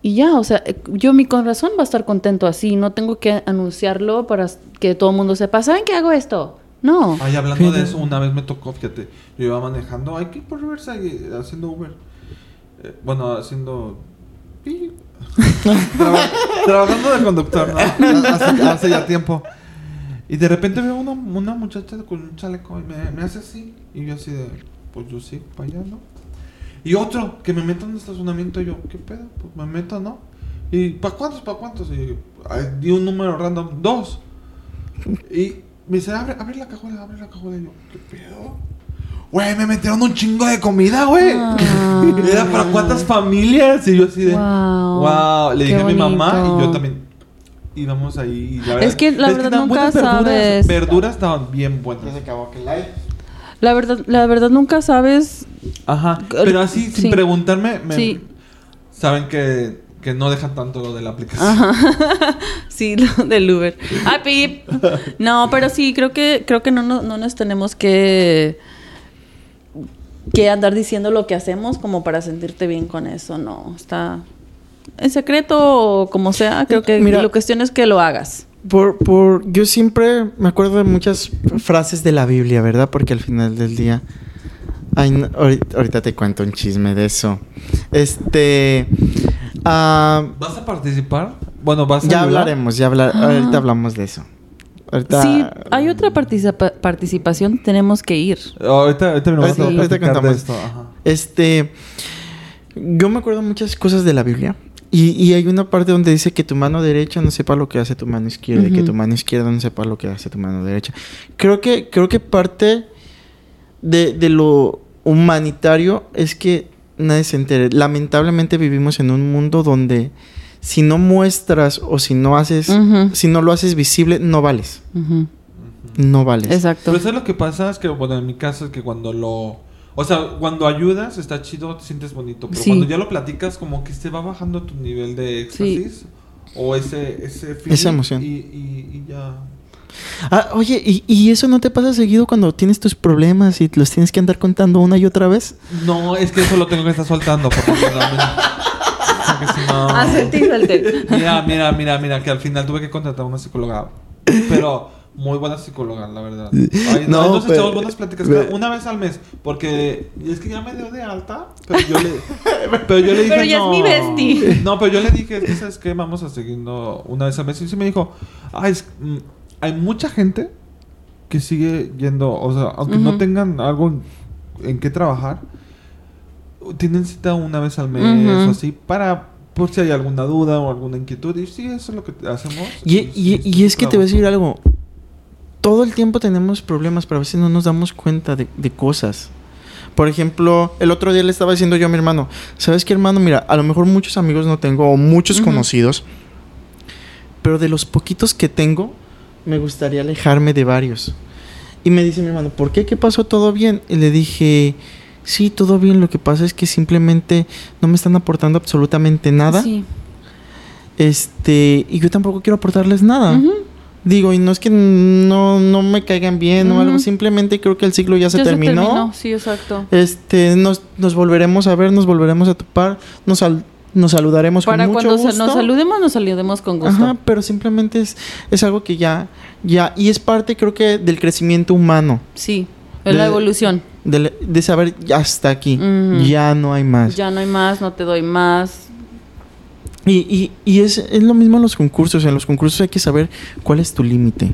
Y ya, o sea, yo mi corazón va a estar contento así, no tengo que anunciarlo para que todo el mundo sepa, ¿saben que hago esto? No. Ay, hablando de eso, una vez me tocó, fíjate, yo iba manejando aquí por Riverside haciendo Uber. Eh, bueno, haciendo... Traba- trabajando de conductor, ¿no? Hace, hace ya tiempo. Y de repente veo una, una muchacha con un chaleco y me, me hace así. Y yo así de, pues yo sí, para allá, ¿no? Y otro, que me meto en un estacionamiento y yo, ¿qué pedo? Pues me meto, ¿no? Y ¿para cuántos? ¿Para cuántos? Y ay, di un número random, dos. Y me dice, abre, abre la cajuela, abre la cajuela. Y yo, ¿qué pedo? Güey, me metieron un chingo de comida, güey. Ah. Era para cuántas familias. Y yo así de, Wow. wow. Le dije a mi mamá y yo también. Íbamos ahí. y la Es que la verdad nunca buenas verduras. sabes. Verduras estaban bien Ya se buenas. acabó aquel live. La verdad, la verdad nunca sabes. Ajá. Pero así, sin Sí. preguntarme, me- Sí. saben que, que no dejan tanto lo de la aplicación. Ajá. sí, lo del Uber. Ah, pip. No, pero sí, creo que, creo que no, no, no nos tenemos que que andar diciendo lo que hacemos como para sentirte bien con eso, no. Está en secreto o como sea, creo que Mira. la cuestión es que lo hagas. Por, por, yo siempre me acuerdo de muchas frases de la Biblia, ¿verdad? Porque al final del día... Ay, no, ahorita, ahorita te cuento un chisme de eso. Este... ah, ¿Vas a participar? Bueno, vas a ya hablaremos, ya hablar, Ah. ahorita hablamos de eso. Ahorita, Sí, hay otra participa- participación, tenemos que ir. Ahorita, ahorita, me Ahorita- a ahorita contamos. esto. Ajá. Este... Yo me acuerdo muchas cosas de la Biblia. Y, y hay una parte donde dice que tu mano derecha no sepa lo que hace tu mano izquierda. Y que Ujú. tu mano izquierda no sepa lo que hace tu mano derecha. Creo que, creo que parte de, de lo humanitario es que nadie se entere. Lamentablemente vivimos en un mundo donde si no muestras o si no haces, si no lo haces visible, no vales. No vales. Exacto. Pero eso es lo que pasa, es que, bueno, en mi caso es que cuando lo... O sea, cuando ayudas está chido, te sientes bonito. Pero Sí. cuando ya lo platicas, como que se va bajando tu nivel de éxtasis. O ese, ese feeling, Esa emoción. Y, y, y ya... Ah, oye, ¿y, ¿y eso no te pasa seguido cuando tienes tus problemas y los tienes que andar contando una y otra vez? No, es que eso lo tengo que estar soltando. Porque, no. Ah, sí. Mira, mira, mira, mira, que al final tuve que contratar a una psicóloga. Pero muy buena psicóloga, la verdad. Ay, No, no, nos pero- echamos buenas pláticas pero- una vez al mes. Porque es que ya me dio de alta. Pero yo le, pero yo le dije. Pero ya es no. mi bestie. No, pero yo le dije, es que, ¿sabes qué? Vamos a seguirnos una vez al mes. Y sí me dijo, ay, es- mm, hay mucha gente que sigue yendo, o sea, aunque no tengan algo en, en qué trabajar, tienen cita una vez al mes o así para por si hay alguna duda o alguna inquietud. Y sí, eso es lo que hacemos. Y, Y- y- y- y es que te voy a decir algo. Todo el tiempo tenemos problemas, pero a veces no nos damos cuenta de, de cosas. Por ejemplo, el otro día le estaba diciendo yo a mi hermano, ¿sabes qué hermano? Mira, a lo mejor muchos amigos no tengo, o muchos conocidos, pero de los poquitos que tengo, me gustaría alejarme de varios. Y me dice mi hermano, ¿por qué? ¿Qué pasó? ¿Todo bien? Y le dije, sí, todo bien, lo que pasa es que simplemente no me están aportando absolutamente nada. Sí. Este, y yo tampoco quiero aportarles nada. Digo, y no es que no, no me caigan bien o Ujú. algo, simplemente creo que el ciclo ya se Ya terminó. Sí, exacto. Este, nos, nos volveremos a ver, nos volveremos a topar, nos, sal- nos saludaremos Para con mucho cuando se- gusto. nos saludemos, nos saludemos con gusto. Ajá, pero simplemente es, es algo que ya, ya, y es parte creo que del crecimiento humano, Sí, es la De- evolución. de, de saber ya hasta aquí, Ujú. ya no hay más. Ya no hay más, no te doy más. Y, y, y es, es lo mismo en los concursos. En los concursos hay que saber cuál es tu límite.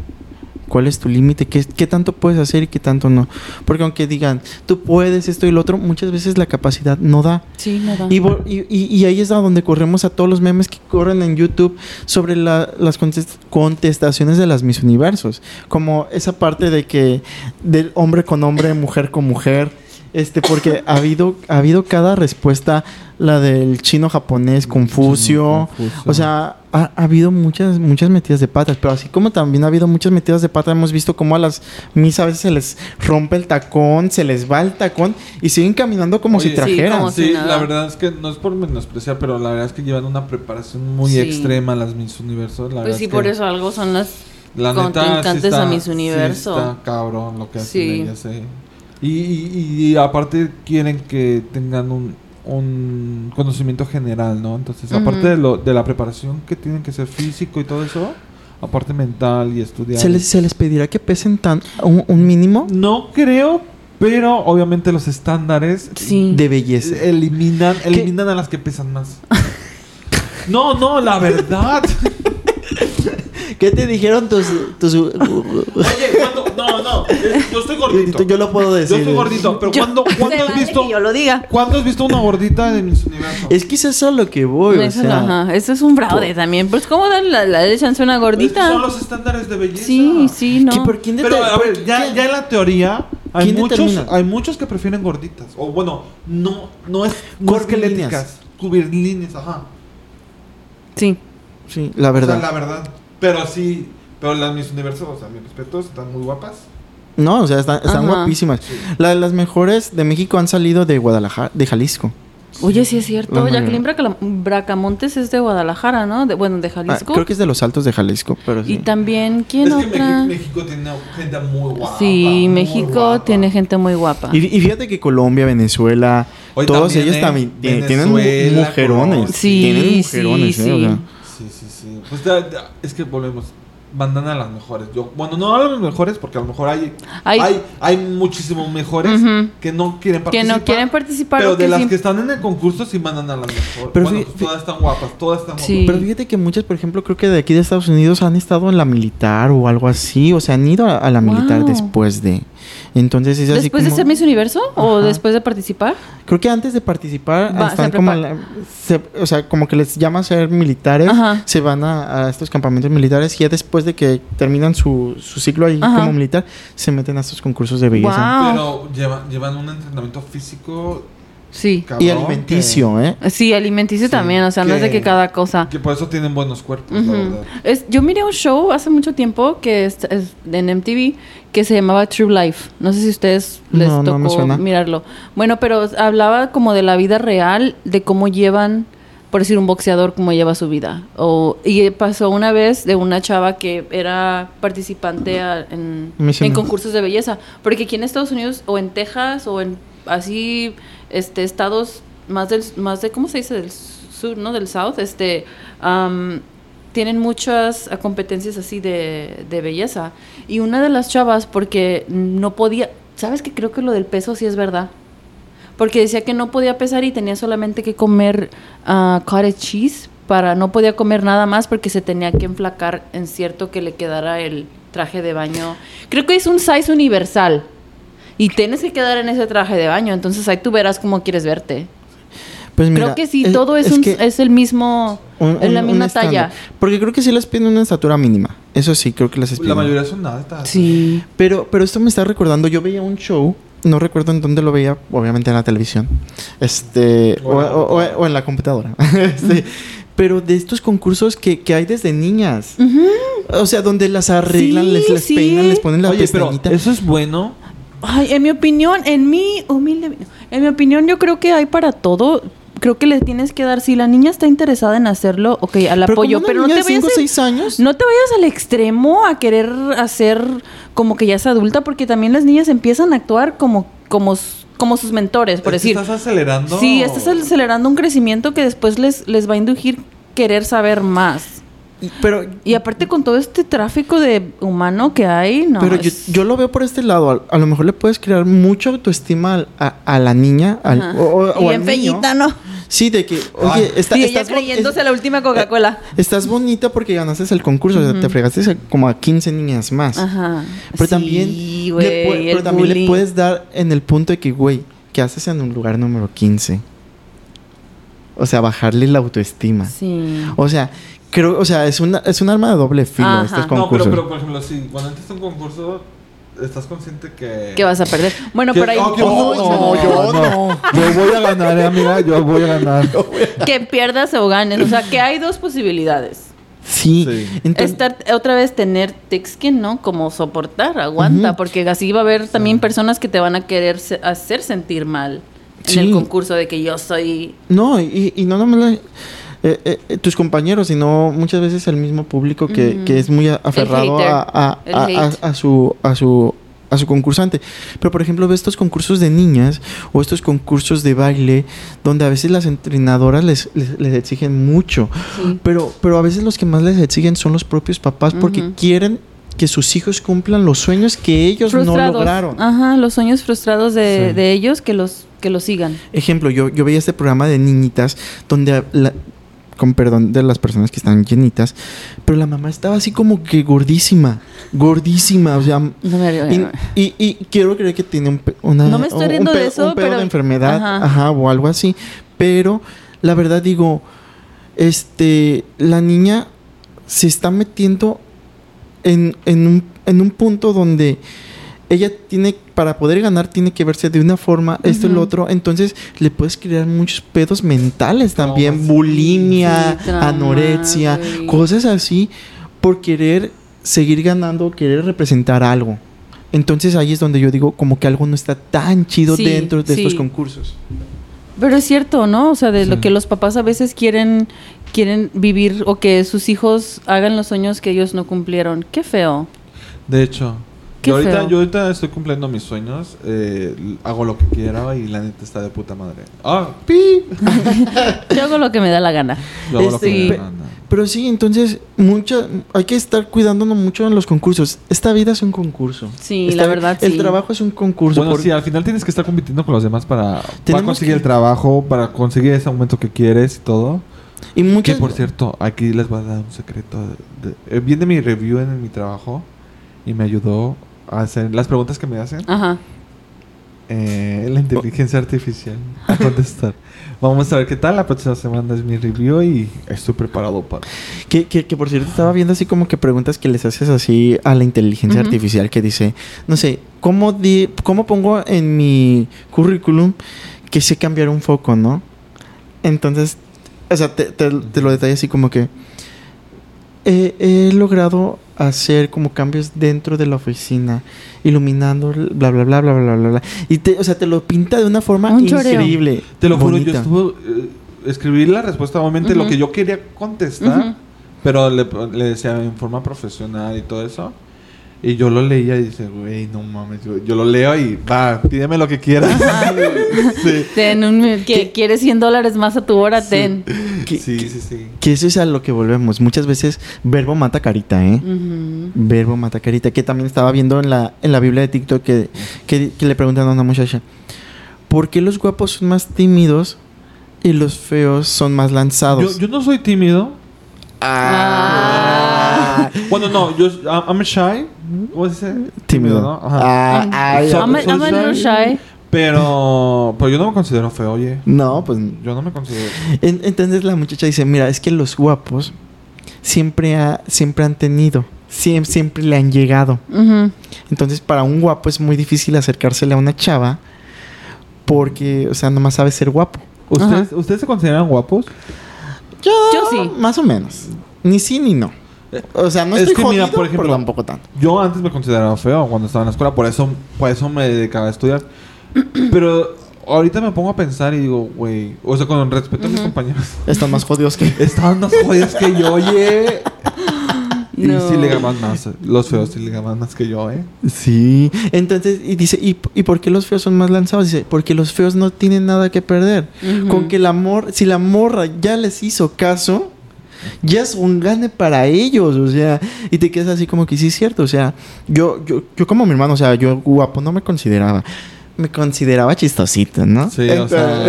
¿Cuál es tu límite? ¿Qué, ¿Qué tanto puedes hacer y qué tanto no? Porque aunque digan, tú puedes esto y lo otro, muchas veces la capacidad no da. Sí. Y, vo- y, y- y ahí es a donde corremos a todos los memes que corren en YouTube sobre la- las contest- contestaciones de las mis universos. Como esa parte de que del hombre con hombre, mujer con mujer. Este, porque ha habido, ha habido cada respuesta, la del chino japonés, Confucio. Confucio. O sea, ha, ha habido muchas, muchas metidas de patas, pero así como también ha habido muchas metidas de patas, hemos visto cómo a las mis a veces se les rompe el tacón, se les va el tacón y siguen caminando como Oye, si trajeran. como si Sí, nada. la verdad es que no es por menospreciar, pero la verdad es que llevan una preparación muy Sí. extrema las Miss Universo. La Pues sí, es por que eso algo son las la neta, sí está- a Miss sí Universo. está cabrón lo que hacen Sí. ellas, eh. Y, y, y aparte quieren que tengan un, un conocimiento general, ¿no? Entonces, aparte de, lo, de la preparación que tienen que ser físico y todo eso, aparte mental y estudiar. ¿Se les, ¿Se les pedirá que pesen tan un, un mínimo No creo, pero obviamente los estándares Sí. de belleza? eliminan, eliminan a las que pesan más. No, no, la verdad. ¿Qué te dijeron tus... tus Oye, ¿cuándo? No, no, yo estoy gordito. yo lo puedo Yo decir. estoy gordito, pero Yo- ¿cuándo, ¿cuándo Se has vale visto? que yo lo diga. ¿Cuándo has visto una gordita de Miss Universo? Es que es eso a lo que voy, o Eso, sea... ajá, eso es un fraude también. Pues, ¿cómo dan la, la chance a una Pues gordita? son los estándares de belleza. Sí, sí, no. ¿Qué- por quién Pero a ver, ya, ya en la teoría hay ¿Quién muchos, determina? hay muchos que prefieren gorditas. O bueno, no, no es no Curvilíneas. curvilíneas, ajá. Sí. Sí, la O verdad. sea, la verdad. Pero sí, pero las Miss Universo, o sea, mis respetos, están muy guapas. No, o sea, están, están guapísimas. La de las mejores de México han salido de Guadalajara, de Jalisco. Oye, sí es cierto. La Jacqueline. Braca- Bracamontes es de Guadalajara, ¿no? De, bueno, de Ah, Jalisco. creo que es de los altos de Jalisco, pero sí. Y también, ¿quién es que otra? México, México tiene gente muy guapa. sí, muy México guapa. tiene gente muy guapa. Y, y fíjate que Colombia, Venezuela, Hoy todos también, ellos ¿eh? también tienen- tienen mu- Venezuela, mujerones. Sí, tienen sí, mujerones, ¿eh? sí. O sea, Sí, sí, sí. Pues es que volvemos. Mandan a las mejores. Yo, bueno, no a las mejores porque a lo mejor hay Hay- hay, hay, muchísimos mejores que no quieren que participar. no quieren participar. Pero de que las sí- que están en el concurso sí mandan a las mejores. Pero bueno, fí- todas están guapas, todas están Sí. guapas. Pero fíjate que muchas, por ejemplo, creo que de aquí de Estados Unidos han estado en la militar o algo así. O sea, han ido a, a la militar Wow. después de. Entonces es así ¿Después de ser Miss Universo o después de participar? Creo que antes de participar Va, están se como la- se- o sea, como que les llama a ser militares, Ajá. se van a, a estos campamentos militares y ya después de que terminan su, su ciclo ahí Ajá. como militar, se meten a estos concursos de belleza. Wow. Pero llevan, llevan un entrenamiento físico Sí. cabrón. Y alimenticio, ¿eh? Sí, alimenticio Sí, también, o sea, no es de que- que cada cosa. Que, que por eso tienen buenos cuerpos, la verdad. Es, yo miré un show hace mucho tiempo que es, es en MTV que se llamaba True Life. No sé si a ustedes les No, no me tocó suena. mirarlo. Bueno, pero hablaba como de la vida real, de cómo llevan, por decir, un boxeador, cómo lleva su vida. O, y pasó una vez de una chava que era participante a- en, Me suena. en concursos de belleza. Porque aquí en Estados Unidos, o en Texas, o en así, este, estados más del, más de, ¿cómo se dice? Del sur, ¿no? Del south, este, am, tienen muchas competencias así de, de belleza. Y una de las chavas, porque no podía, ¿sabes que creo que lo del peso sí es verdad? Porque decía que no podía pesar y tenía solamente que comer ah, cottage cheese para no podía comer nada más porque se tenía que enflacar en cierto que le quedara el traje de baño. Creo que es un size universal. Y tienes que quedar en ese traje de baño, entonces ahí tú verás cómo quieres verte. Pues mira, creo que sí, todo es, un- que es el mismo, un- es la un- misma un talla. Porque creo que sí les piden una estatura mínima. Eso sí, creo que les piden. La mayoría son altas. Sí. Pero, pero esto me está recordando, yo veía un show, no recuerdo en dónde lo veía, obviamente en la televisión, este, o, O en la o- o- o en la computadora, Este, pero de estos concursos que, que hay desde niñas, o sea, donde las arreglan, Sí, les, les sí. peinan, les ponen la Oye, pero eso es bueno. Ay, en mi opinión, en mi humilde, en mi opinión, yo creo que hay para todo. Creo que le tienes que dar, si la niña está interesada en hacerlo, ok, al Pero apoyo, como una pero no niña te de vayas cinco o a- seis años. No te vayas al extremo a querer hacer como que ya es adulta, porque también las niñas empiezan a actuar como, como, como sus mentores, por Es decir. Estás acelerando. Sí, estás acelerando un crecimiento que después les, les va a inducir querer saber más. Pero, Y aparte con todo este tráfico de humano que hay, no. pero yo, es- yo lo veo por este lado. A, a lo mejor le puedes crear mucha autoestima a, a la niña al- o, o- y feñita, ¿no? Sí, de que, oye, Ay. está, y ella estás bon- creyéndose la última Coca-Cola. Estás bonita porque ganaste el concurso, o sea, te fregaste como a 15 niñas más. Ajá. Pero Sí, también, le pu- pero también le puedes dar en el punto de que, güey, ¿qué haces en un lugar número 15? O sea, bajarle la autoestima. Sí. O sea, creo, o sea, es una, es un arma de doble filo Ajá. estos No, pero, concursos. pero por ejemplo, sí, cuando entras a un concurso, estás consciente que... ¿Qué vas a perder? Bueno, que- por ahí... no, que- Oh, no, yo no. Yo voy a ganar, eh, amiga. Yo voy a ganar. Que pierdas o ganes. O sea, que hay dos posibilidades. Sí. Sí. Entonces, Estar, otra vez tener skin, ¿no? Como soportar, aguanta, porque así va a haber también personas que te van a querer se- hacer sentir mal en Sí. el concurso de que yo soy... no, y, y no nomás la- eh, eh, eh, tus compañeros, sino muchas veces el mismo público que, que es muy aferrado a, a- su a su a su concursante. Pero por ejemplo, ve estos concursos de niñas o estos concursos de baile donde a veces las entrenadoras les, les, les exigen mucho. Sí. Pero, pero a veces los que más les exigen son los propios papás porque quieren que sus hijos cumplan los sueños que ellos no lograron. Ajá, los sueños frustrados de, Sí. de ellos que los, que los sigan. Ejemplo, yo, yo veía este programa de niñitas donde, la- con perdón de las personas que están llenitas, pero la mamá estaba así como que gordísima, gordísima, o sea... No me Y, y- y quiero creer que tiene un, una, No me estoy un riendo de pedo- eso, un pedo pero- de enfermedad, Ajá. ajá. o algo así. Pero la verdad digo, este, la niña se está metiendo en, en un, en un punto donde ella tiene, para poder ganar, tiene que verse de una forma, esto y lo otro. Entonces le puedes crear muchos pedos mentales también, Traumas. bulimia, Sí, anorexia, cosas así, por querer seguir ganando, querer representar algo. Entonces ahí es donde yo digo como que algo no está tan chido Sí, dentro de estos concursos. Pero es cierto, ¿no? O sea, de Sí. lo que los papás a veces quieren, quieren vivir o que sus hijos hagan los sueños que ellos no cumplieron. Qué feo. De hecho, Qué yo ahorita, feo. yo ahorita estoy cumpliendo mis sueños. eh, hago lo que quiera y la neta está de puta madre. Ah, pi. Yo hago lo que me da la gana. Yo hago lo que Este, me pe- da la gana. Pero sí, entonces mucha, hay que estar cuidándonos mucho en los concursos. Esta vida es un concurso. Sí, Esta la verdad, El sí. trabajo es un concurso. Bueno, por- sí, al final tienes que estar compitiendo con los demás para, conseguir que- el trabajo, para conseguir ese aumento que quieres y todo. y Que muchas, por cierto, aquí les voy a dar un secreto. de- de- eh, viene mi review en mi trabajo y me ayudó hacer las preguntas que me hacen. Ajá. eh, la inteligencia artificial a contestar. Vamos a ver qué tal. La próxima semana es mi review y estoy preparado para. Que, que, que por cierto estaba viendo así como que preguntas que les haces así a la inteligencia artificial que dice, no sé, ¿cómo, di, ¿cómo pongo en mi currículum que sé cambiar un foco, no? Entonces, o sea, te, te- te lo detalla así como que he, he logrado hacer como cambios dentro de la oficina, iluminando, bla, bla, bla, bla, bla, bla, bla. Y te, o sea, te lo pinta de una forma Un choreo. increíble. Te lo juro, yo bonita. estuve. eh, escribí la respuesta, obviamente, lo que yo quería contestar, pero le, le decía en forma profesional y todo eso. Y yo lo leía y dice, güey, no mames. Yo, yo lo leo y va, pídeme lo que quieras. sí. Ten un, que quieres 100 dólares más a tu hora, ten. ¿Qué- sí, sí, sí. Que eso es a lo que volvemos. Muchas veces verbo mata carita, ¿eh? Verbo mata carita. Que también estaba viendo en la, en la Biblia de TikTok que, que, que le preguntan a una muchacha, ¿por qué los guapos son más tímidos y los feos son más lanzados? Yo, yo no soy tímido. Ah. Bueno, no, yo I'm shy. ¿Cómo se dice? Tímido. ¿no? Ajá. Ah, ay, So- I'm a- soy I'm a little shy. Pero, pero yo no me considero feo, oye. No, pues... Yo no me considero. en- entonces la muchacha dice, mira, es que los guapos siempre, ha- siempre han tenido, siempre, siempre le han llegado. Ujú. Entonces, para un guapo es muy difícil acercársele a una chava porque, o sea, nomás sabe ser guapo. ¿Ustedes, ¿Ustedes se consideran guapos? Yo, Yo sí. Más o menos. Ni sí ni no. O sea, no Es estoy que jodido, mira, por ejemplo, pero tampoco tanto. Yo antes me consideraba feo cuando estaba en la escuela, por eso, por eso me dedicaba a estudiar. Pero ahorita me pongo a pensar y digo, güey, o sea, con respeto a mis compañeros, Están más jodidos que... estaban más jodidos que yo, oye. Y sí ligaban más, los feos sí ligaban más que yo, eh. Sí. Entonces, y dice, ¿y, ¿y por qué los feos son más lanzados? Dice, porque los feos no tienen nada que perder. Con que el amor, si la morra ya les hizo caso, ya es un gane para ellos, o sea, y te quedas así como que sí es cierto, o sea, yo, yo, yo como mi hermano, o sea, yo guapo no me consideraba, me consideraba chistosito, ¿no? Sí, o sea,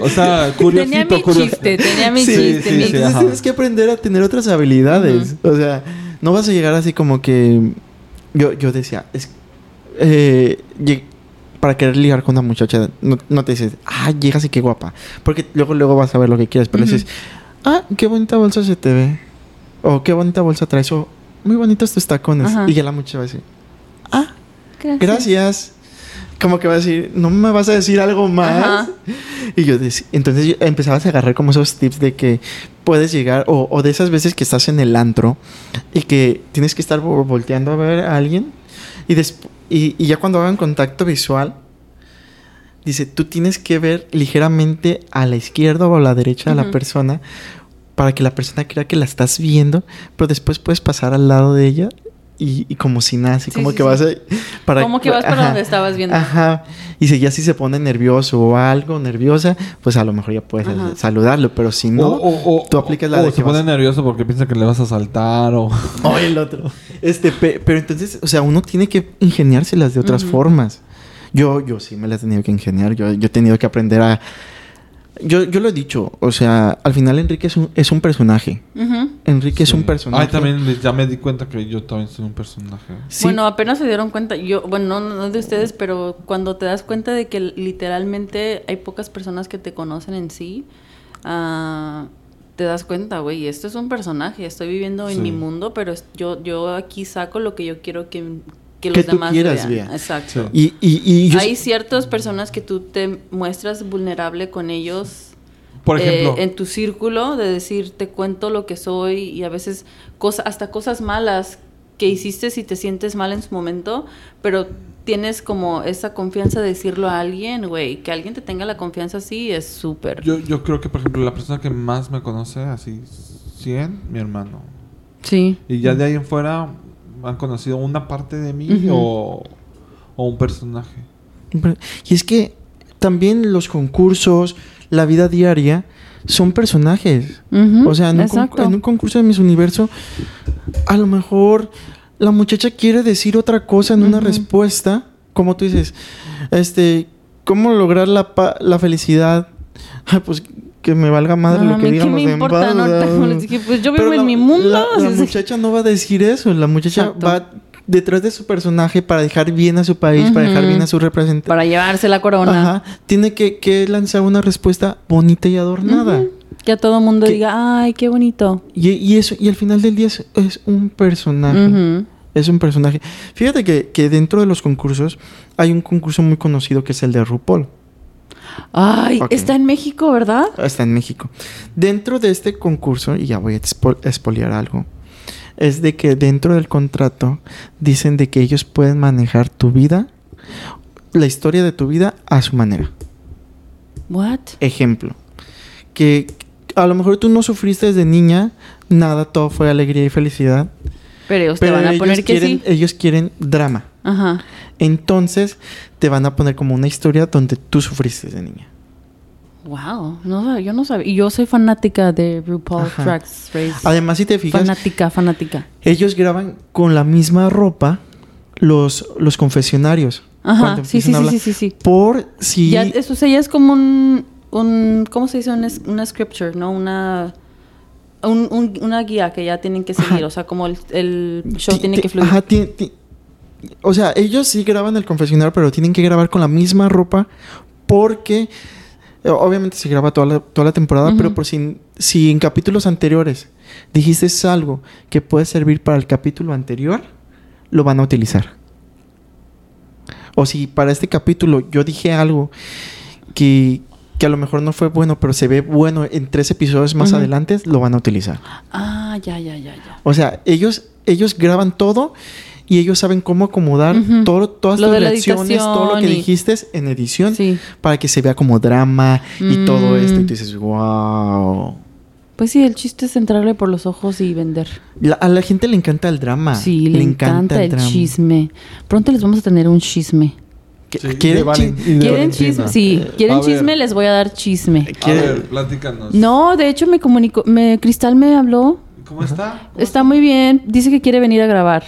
o sea, curiosito, Tenía mi curioso. chiste, tenía mi Sí, chiste. sí, mi- sí. Entonces ajá. tienes que aprender a tener otras habilidades. O sea, no vas a llegar así como que. Yo, yo decía, es. eh, para querer ligar con una muchacha, no, no te dices, ah, llegas y qué guapa. Porque luego, luego vas a ver lo que quieres. Pero le Ujú. dices, ah, qué bonita bolsa se te ve. O qué bonita bolsa traes. O muy bonitos tus tacones. Ajá. Y ya la muchacha va a decir, ah, gracias. gracias. Como que va a decir, no me vas a decir algo más. Ajá. Y yo dec- entonces yo empezabas a agarrar como esos tips de que puedes llegar, o, o de esas veces que estás en el antro y que tienes que estar vo- volteando a ver a alguien y, desp- y, y ya cuando hagan contacto visual, dice, tú tienes que ver ligeramente a la izquierda o a la derecha de la persona para que la persona crea que la estás viendo, pero después puedes pasar al lado de ella y, y como si nada, así Sí, como sí, que sí. vas a... Para, Como que vas para ajá. donde estabas viendo. Ajá. Y si ya si se pone nervioso o algo, nerviosa, pues a lo mejor ya puedes Ajá. saludarlo, pero si no, o, o- o- tú aplicas la o de se que pone vas- nervioso porque piensa que le vas a saltar o... o el otro. Este, pe- pero entonces, o sea, uno tiene que ingeniárselas de otras formas. Yo, yo sí me las he tenido que ingeniar. Yo, yo he tenido que aprender a. Yo, yo lo he dicho, o sea, al final Enrique es un, es un personaje. Enrique es un personaje. Ay, también ya me di cuenta que yo también soy un personaje. Sí. Bueno, apenas se dieron cuenta, yo, bueno, no, no de ustedes, pero cuando te das cuenta de que literalmente hay pocas personas que te conocen en sí, ah, te das cuenta, güey, esto es un personaje, estoy viviendo en Sí. mi mundo, pero es- yo, yo aquí saco lo que yo quiero que, que Que los tú demás quieras vean. Exacto. Y, y, y yo. Hay ciertas personas que tú te muestras vulnerable con ellos Por eh, ejemplo... en tu círculo de decir te cuento lo que soy y a veces cosa, hasta cosas malas que hiciste si te sientes mal en su momento, pero tienes como esa confianza de decirlo a alguien, güey, que alguien te tenga la confianza así es súper. Yo, yo creo que, por ejemplo, la persona que más me conoce, así, 100, mi hermano. Sí. Y ya de ahí en fuera han conocido una parte de mí o, o un personaje. Y es que también los concursos, la vida diaria, son personajes. O sea, en un, en concurso de Miss Universo, a lo mejor la muchacha quiere decir otra cosa en una respuesta, como tú dices, este, ¿cómo lograr la, pa- la felicidad? Ay, pues que me valga madre No, lo que digan ¿qué los me demás, importa? No les dije, pues yo vivo en mi mundo. La, muchacha no va a decir eso. La muchacha Exacto. va detrás de su personaje para dejar bien a su país, para dejar bien a su representante. para llevarse la corona. Ajá. Tiene que, que lanzar una respuesta bonita y adornada. Que a todo mundo Que- diga, ay, qué bonito. y, y eso, y al final del día es, es un personaje. Es un personaje. Fíjate que, que dentro de los concursos hay un concurso muy conocido que es el de RuPaul. Ay, está en México, ¿verdad? Está en México. Dentro de este concurso, y ya voy a expo- expoliar algo, es de que dentro del contrato dicen de que ellos pueden manejar tu vida, la historia de tu vida a su manera. What? Ejemplo, que a lo mejor tú no sufriste desde niña, nada, todo fue alegría y felicidad, Pero ellos pero te van a ellos, poner que quieren, sí. ellos quieren drama. Ajá. Entonces te van a poner como una historia donde tú sufriste de niña. Wow, no, yo no sabía. Y yo soy fanática de RuPaul. Drag Race. Además, si te fijas, fanática, fanática. ellos graban con la misma ropa los, los confesionarios. Ajá, sí, sí, sí, sí, sí, sí. Por si... Ya, eso, o sea, ya es como un, un ¿cómo se dice? Una, una scripture, ¿no? Una, un- un- una guía que ya tienen que seguir. Ajá. O sea, como el, el show ti- tiene ti- que fluir. Ajá, o sea, ellos sí graban el confesionario, pero tienen que grabar con la misma ropa porque... eh, Obviamente se graba toda la, toda la temporada, pero por si, si en capítulos anteriores dijiste algo que puede servir para el capítulo anterior, lo van a utilizar. O si para este capítulo yo dije algo que, que a lo mejor no fue bueno, pero se ve bueno en tres episodios más adelante, lo van a utilizar. Ah, ya, ya, ya, ya. O sea, ellos, ellos graban todo y ellos saben cómo acomodar Ujú. todo, todas Lo tus la reacciones, todo lo que y- dijiste en edición Sí. para que se vea como drama y todo Mm. esto. Y tú dices, wow. Pues sí, el chiste es entrarle por los ojos y vender. a la gente le encanta el drama. Sí, le, encanta, el drama. chisme. Pronto les vamos a tener un chisme. ¿Qui- Sí, ¿Quieren Valen- ¿Quieren chisme? Sí, Eh, ¿quieren a ver. chisme? Les voy a dar chisme. A ¿Quiere- ver, platícanos. No, de hecho me comunicó, me, Cristal me habló. ¿Cómo está? ¿Cómo Está muy bien, dice que quiere venir a grabar.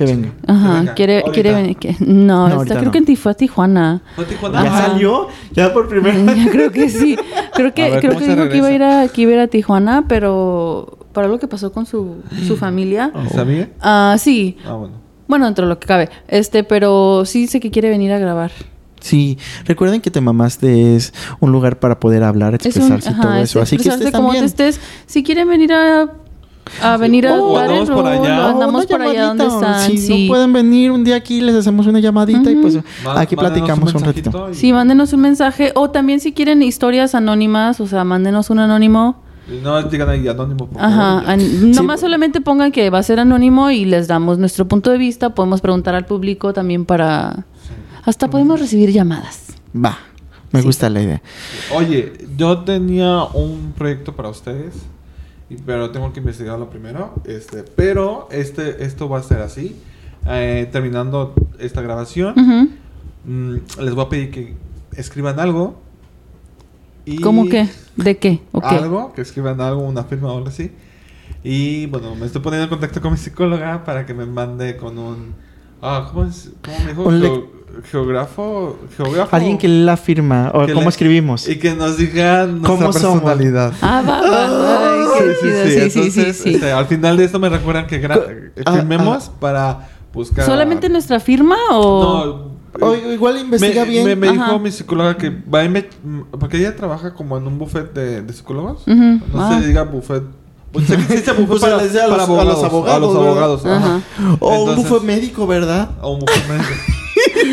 Que venga. Ajá, venga, quiere, ahorita. quiere venir. que- no, está- creo no. que fue a Tijuana. ¿Fue a Tijuana? ¿Ya Ajá. salió? ¿Ya por primera vez? Creo que sí. Creo que, ver, creo ¿cómo que dijo que iba a, ir a, que iba a ir a Tijuana, pero para lo que pasó con su, su familia. ¿Y ¿Sabía? Ah, sí. Ah, bueno. Bueno, dentro de lo que cabe. Este, pero sí dice que quiere venir a grabar. Sí, recuerden que Te Mamaste es un lugar para poder hablar, Es un, expresarse y todo es eso. Así que expresarse estés como también. te estés. Si quieren venir a A venir a O dar el andamos por rol, allá. o andamos por allá donde están. Si sí. no pueden venir un día aquí, les hacemos una llamadita y pues aquí platicamos un, ratito. y- Sí, mándenos un mensaje. O también si quieren historias anónimas, o sea, mándenos un anónimo. No digan ahí anónimo, por Ajá. favor. an- Nomás solamente pongan que va a ser anónimo y les damos nuestro punto de vista. Podemos preguntar al público también para... Hasta podemos recibir llamadas. Va, me gusta la idea. Oye, yo tenía un proyecto para ustedes, pero tengo que investigarlo primero. Este, pero este, esto va a ser así. Eh, terminando esta grabación, mm, les voy a pedir que escriban algo. Y ¿Cómo qué? ¿De qué? Algo, que escriban algo, una firma o algo así. Y bueno, me estoy poniendo en contacto con mi psicóloga para que me mande con un. Ah, ¿cómo, es? ¿Cómo me dijo? Geógrafo. Geógrafo. Alguien que lee la firma o cómo le- escribimos. Y que nos diga nuestra ¿Cómo somos? personalidad. Ah, va, va. Ay, qué. Sí, sí, sí, Entonces, sí. este, al final de esto me recuerdan que gra- ah, firmemos para buscar. ¿Solamente nuestra firma o...? No. O igual investiga me, bien. Me, dijo mi psicóloga que va y me, porque ella trabaja como en un buffet de, de psicólogos. No Ah. se diga buffet. Pues se Pues se para, a para los- a los abogados, A los abogados. ajá. Ajá. o un bufete médico, ¿verdad? O un buffet médico.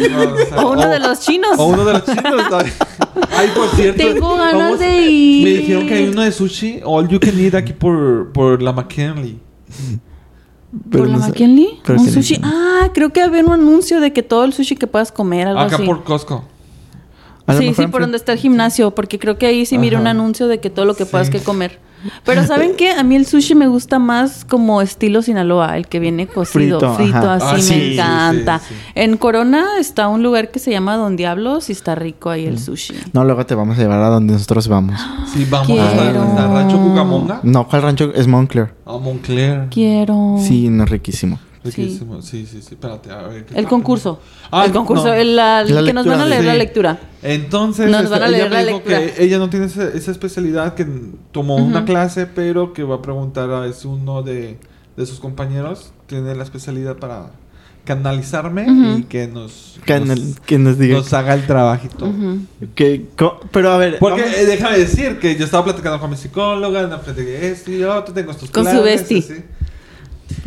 No, o sea, O uno de los chinos. O uno de los chinos. Ay, por cierto. Tengo ganas vamos- de ir. Me dijeron que hay uno de sushi. All you can eat aquí por, por la McKinley. Pero ¿Por la no McKinley? pero ¿Un que sushi? Ah, creo que había un anuncio de que todo el sushi que puedas comer, algo Acá así. por Costco. Sí, sí, por donde está el gimnasio, porque creo que ahí sí mira Ajá. un anuncio de que todo lo que puedas que comer. Pero ¿saben qué? A mí el sushi me gusta más como estilo Sinaloa, el que viene cocido, Frito, así Ah, sí, me sí, encanta. sí, sí. En Corona está un lugar que se llama Don Diablos y está rico ahí Mm. el sushi. No, luego te vamos a llevar a donde nosotros vamos. Sí, vamos Quiero. hasta Rancho Cucamonga. No, ¿cuál rancho? Es Moncler. A Moncler. Quiero. Sí, no es riquísimo. Riquísimo. Sí, sí, sí. Espérate, a ver. ¿qué El concurso. Ah, el concurso, no. el, la- La que nos van a leer de- la Sí. lectura. Entonces, Nos este, van a ella leer me la dijo lectura. que ella no tiene esa, esa especialidad, que tomó una clase, pero que va a preguntar a es uno de, de sus compañeros, tiene la especialidad para canalizarme Ujú. y que nos, Que, nos, que nos diga. nos haga el trabajito. Que, co- pero a ver. Porque vamos- eh, déjame decir que yo estaba platicando con mi psicóloga, no esto y yo, tú tengo estos Con su planes, bestie. así.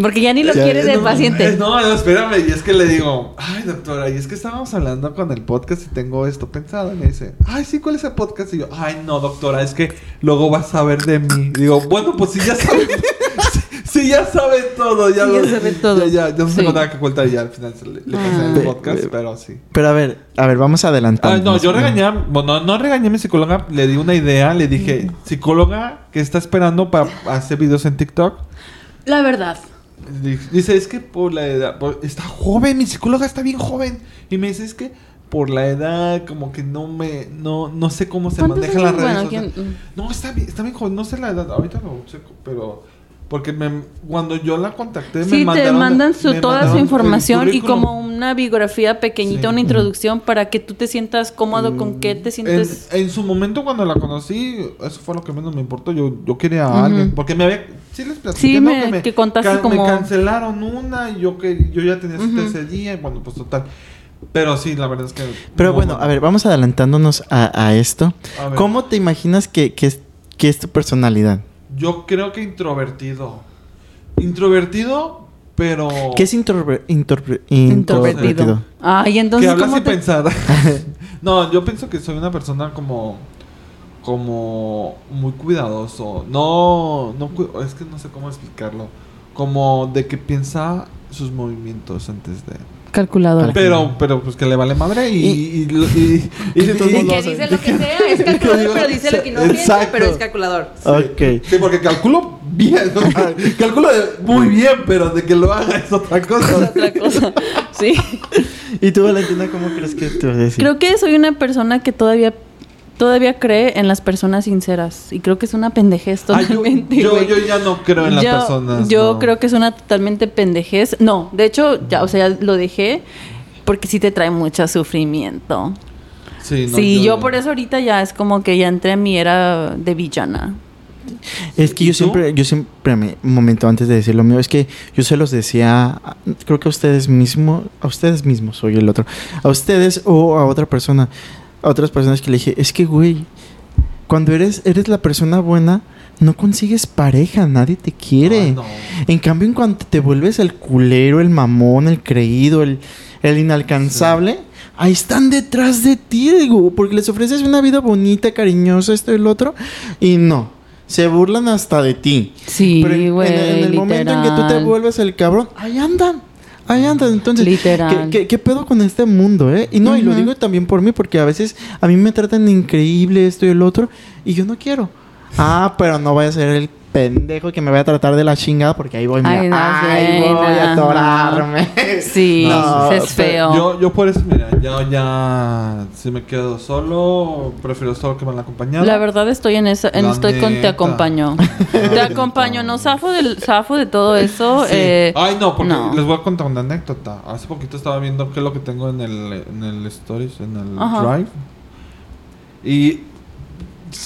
Porque ya ni lo Ya, quiere de no, paciente. Eh, No, no, espérame, y es que le digo, ay doctora, y es que estábamos hablando con el podcast y tengo esto pensado. Y me dice, ay, sí, ¿cuál es el podcast? Y yo, ay, no, doctora, es que luego vas a saber de mí. Y digo, bueno, pues si ya sabe, si, si ya sabe todo, ya, Sí, lo- ya sabe todo. Ya, ya, yo no Sí. tengo nada que ocultar y ya al final se le, le Ah. el podcast, pe- pero sí. Pero a ver, a ver, vamos adelantando. Ah, no, yo regañé, a- bueno, no regañé a mi psicóloga, le di una idea, le dije, psicóloga, ¿qué está esperando para hacer videos en TikTok? La verdad. Dice, es que por la edad, por- está joven, mi psicóloga está bien joven. Y me dice, es que por la edad, como que no me, no, no sé cómo se ¿Cuántos manejan las años? redes Bueno, sociales. No, está bien, está bien joven, no sé la edad, ahorita lo checo, pero... Porque me, cuando yo la contacté, me Sí, te mandaron... mandan su, me toda mandaron su información y como una biografía pequeñita, Sí. una introducción para que tú te sientas cómodo con qué te En, sientes. en su momento cuando la conocí, eso fue lo que menos me importó. Yo, yo quería a alguien. Porque me había. Sí, les platiqué, Sí, ¿no? me- que contaste me como- cancelaron una y yo, que, yo ya tenía cita Ujú. ese día. Y bueno, pues total. Pero sí, la verdad es que. Pero no, bueno, no. a ver, vamos adelantándonos a, a esto. A. ¿Cómo te imaginas que, que, es, que es tu personalidad? Yo creo que introvertido. Introvertido, pero. ¿Qué es introver- introver- Introvertido. introvertido? Ay, Que entonces, habla ¿cómo sin te- pensar. no, yo pienso que soy una persona como. Como muy cuidadoso. No, no, cu- es que no sé cómo explicarlo. Como de que piensa sus movimientos antes de. Calculadora. Pero, pero pues que le vale madre y. y, y, y- y- de todos Que dice lo que sea, es calculador, pero dice lo que no piensa, Exacto. pero es calculador. Ok. Sí, porque calculo bien. sea, calculo muy bien, pero de que lo haga es otra cosa. Otra cosa. Sí. ¿Y tú, Valentina, cómo crees que te vas a decir? Creo que soy una persona que todavía todavía cree en las personas sinceras y creo que es una pendejez Ah, yo, totalmente. yo, ya no creo en las yo, personas. yo no. creo que es una totalmente pendejez. No, de hecho, ya, o sea, ya lo dejé porque sí te trae mucho sufrimiento. Sí, no, sí, yo, por eso ahorita ya es como que ya entré en mi era de villana. Es que ¿Y yo tú? siempre, yo siempre, me- un momento antes de decir lo mío, es que yo se los decía, a- creo que a ustedes mismos, a ustedes mismos, soy el otro, a ustedes o a otra persona, a otras personas que le dije, es que, güey, cuando eres, eres la persona buena, no consigues pareja, nadie te quiere. No. En cambio, en cuanto te vuelves el culero, el mamón, el creído, el, el inalcanzable, ahí están detrás de ti, digo, porque les ofreces una vida bonita, cariñosa, esto y el otro, y no. Se burlan hasta de ti. Sí, Pero en- güey. en, en el momento en que tú te vuelves el cabrón, ahí andan. Ahí andan. Entonces, Literal. ¿qué, qué, qué pedo con este mundo, eh? Y no, y lo digo también por mí, porque a veces a mí me tratan de increíble esto y el otro, y yo no quiero. Ah, pero no voy a ser el pendejo que me vaya a tratar de la chingada, porque ahí voy, mira, Ay, no, ahí sí, voy a atorarme. Sí, No, es feo. Yo, yo por eso, mira, ya, ya, si me quedo solo, prefiero solo que me la acompañado. La verdad estoy en esa, en La estoy con te acompaño. te acompaño, no zafo del zafo de todo eso. Sí. eh, Ay, no, porque no. les voy a contar una anécdota. Hace poquito estaba viendo qué es lo que tengo en el, en el Stories, en el Ajá. Drive. Y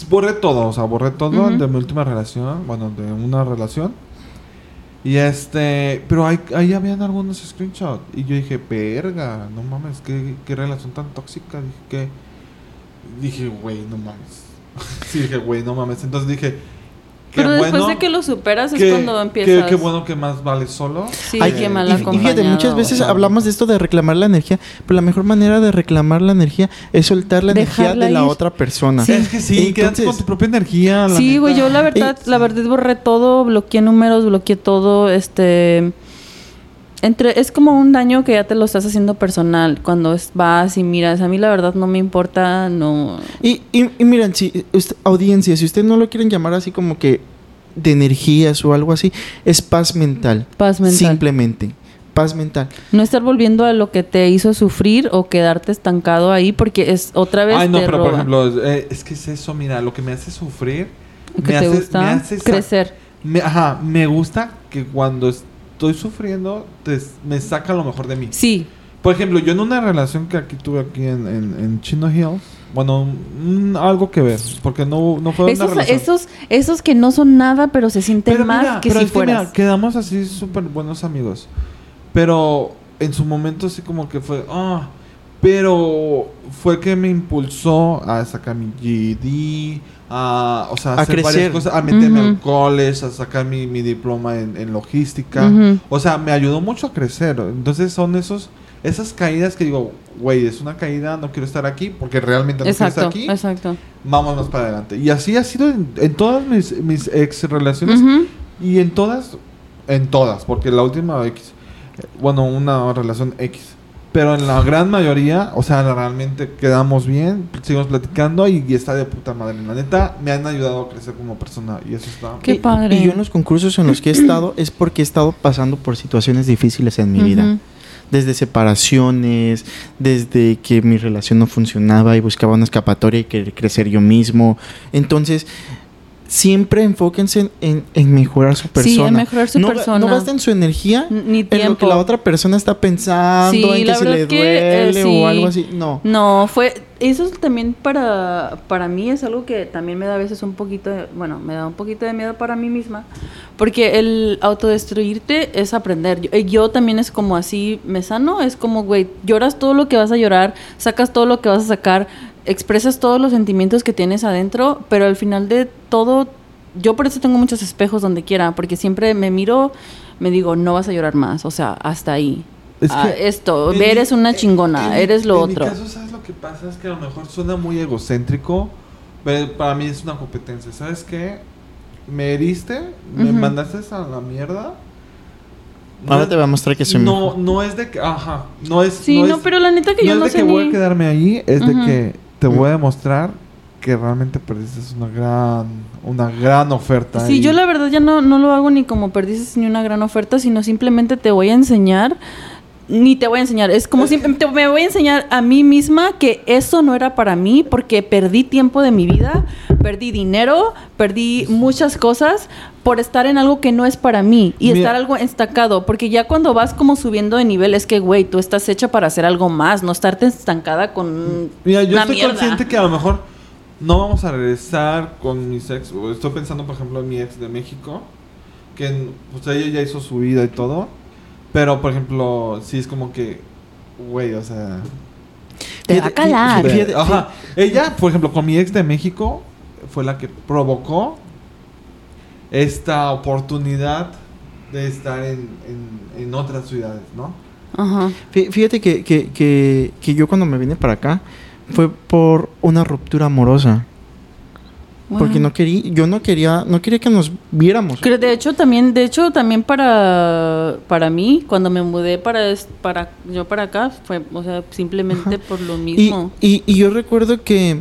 borré todo, o sea, borré todo de mi última relación, bueno, de una relación. Y este, pero ahí, ahí habían algunos screenshots. Y yo dije, verga, no mames, qué, qué relación tan tóxica. Dije, que. Dije, güey, no mames. sí, dije, güey, no mames. Entonces dije, pero después bueno de que lo superas es que- cuando que- empiezas. Qué bueno que más vale solo. Sí, Ay, qué y- mal y, y fíjate, muchas veces hablamos de esto de reclamar la energía, pero la mejor manera de reclamar la energía es soltar la energía de la ir. otra persona. Sí. Es que sí, quédate Entonces- con tu propia energía. la Sí, güey, yo la verdad, Y- la verdad borré todo, bloqueé números, bloqueé todo, este entre es como un daño que ya te lo estás haciendo personal cuando es- vas y miras, a mí la verdad no me importa, no Y, y, y miren, si usted- audiencia, si ustedes no lo quieren llamar así como que de energías o algo así, es paz mental. paz mental. Simplemente. Paz mental. No estar volviendo a lo que te hizo sufrir o quedarte estancado ahí porque es otra vez Ay, no, te pero roba. por ejemplo, eh, es que es eso, mira, lo que me hace sufrir. que me te hace, gusta me hace sa- crecer. me- ajá, me gusta que cuando estoy sufriendo, te- me saca lo mejor de mí. Sí, Por ejemplo, yo en una relación que aquí tuve aquí en, en, en Chino Hills, bueno, mm, algo que ver, porque no, no fue una esos, relación. esos esos que no son nada pero se sienten Pero más mira, que pero si es que mira, fueras. quedamos así súper buenos amigos. Pero en su momento sí como que fue, ah, pero fue que me impulsó a sacar mi GED, a, o sea, a hacer varias cosas, a meterme Ujú. al college, a sacar mi, mi diploma en, en logística. O sea, me ayudó mucho a crecer. Entonces son esos, esas caídas que digo, güey, es una caída, no quiero estar aquí porque realmente no Exacto, quiero estar aquí. exacto. Vámonos para adelante. Y así ha sido en, en todas mis, mis ex relaciones. Y en todas, en todas, porque la última X, bueno, una relación X. Pero en la gran mayoría, o sea, realmente quedamos bien, seguimos platicando y, y está de puta madre. La neta, me han ayudado a crecer como persona y eso está... Qué Y- padre. Y yo en los concursos en los que he estado es porque he estado pasando por situaciones difíciles en mi vida. Desde separaciones, desde que mi relación no funcionaba y buscaba una escapatoria y querer crecer yo mismo. Entonces, siempre enfóquense en, en- en mejorar su persona. Sí, en mejorar su no, persona. No gasten su energía Ni en tiempo. lo que la otra persona está pensando, Sí, en que si le que, eh, duele sí. o algo así. No. No, fue eso es también para para mí es algo que también me da a veces un poquito, de- bueno, me da un poquito de miedo para mí misma, porque el autodestruirte es aprender. Yo, eh, yo también es como así, me sano, es como, güey, lloras todo lo que vas a llorar, sacas todo lo que vas a sacar, expresas todos los sentimientos que tienes adentro, pero al final de todo yo por eso tengo muchos espejos donde quiera, porque siempre me miro, me digo, no vas a llorar más, o sea, hasta ahí. Es Ah, que esto, en eres mi- una en- chingona, en eres lo en otro. mi caso, ¿sabes lo que pasa? Es que a lo mejor suena muy egocéntrico, pero para mí es una competencia. ¿Sabes qué? Me heriste, me mandaste a la mierda. Ahora te voy a mostrar que soy no, mejor. no es de que, ajá, no es. Sí, no, es- pero la neta que no yo es no de sé que voy a quedarme ahí, es de que te voy a demostrar que realmente perdiste una gran, una gran oferta. Sí, y- yo la verdad ya no, no lo hago ni como perdices ni una gran oferta, sino simplemente te voy a enseñar, ni te voy a enseñar, es como si te- me voy a enseñar a mí misma que eso no era para mí porque perdí tiempo de mi vida, perdí dinero, perdí muchas cosas por estar en algo que no es para mí y Mira- estar algo estancado, porque ya cuando vas como subiendo de nivel es que, güey, tú estás hecha para hacer algo más, no estarte estancada con Mira, yo una estoy mierda. consciente que a lo mejor no vamos a regresar con mis ex. Estoy pensando, por ejemplo, en mi ex de México, que pues, ella ya hizo su vida y todo. Pero, por ejemplo, sí es como que, güey, o sea... Te va a calar. fíjate- Ajá. Ella, por ejemplo, con mi ex de México, fue la que provocó esta oportunidad de estar en, en, en otras ciudades, ¿no? Ajá. Fí- Fíjate que, que, que, que yo cuando me vine para acá fue por una ruptura amorosa. Porque Bueno. no quería, yo no quería, no quería que nos viéramos. Creo- De hecho, también, de hecho, también para, para mí, cuando me mudé para, es- para yo para acá, fue, o sea, simplemente por lo Y, mismo. y, y yo recuerdo que,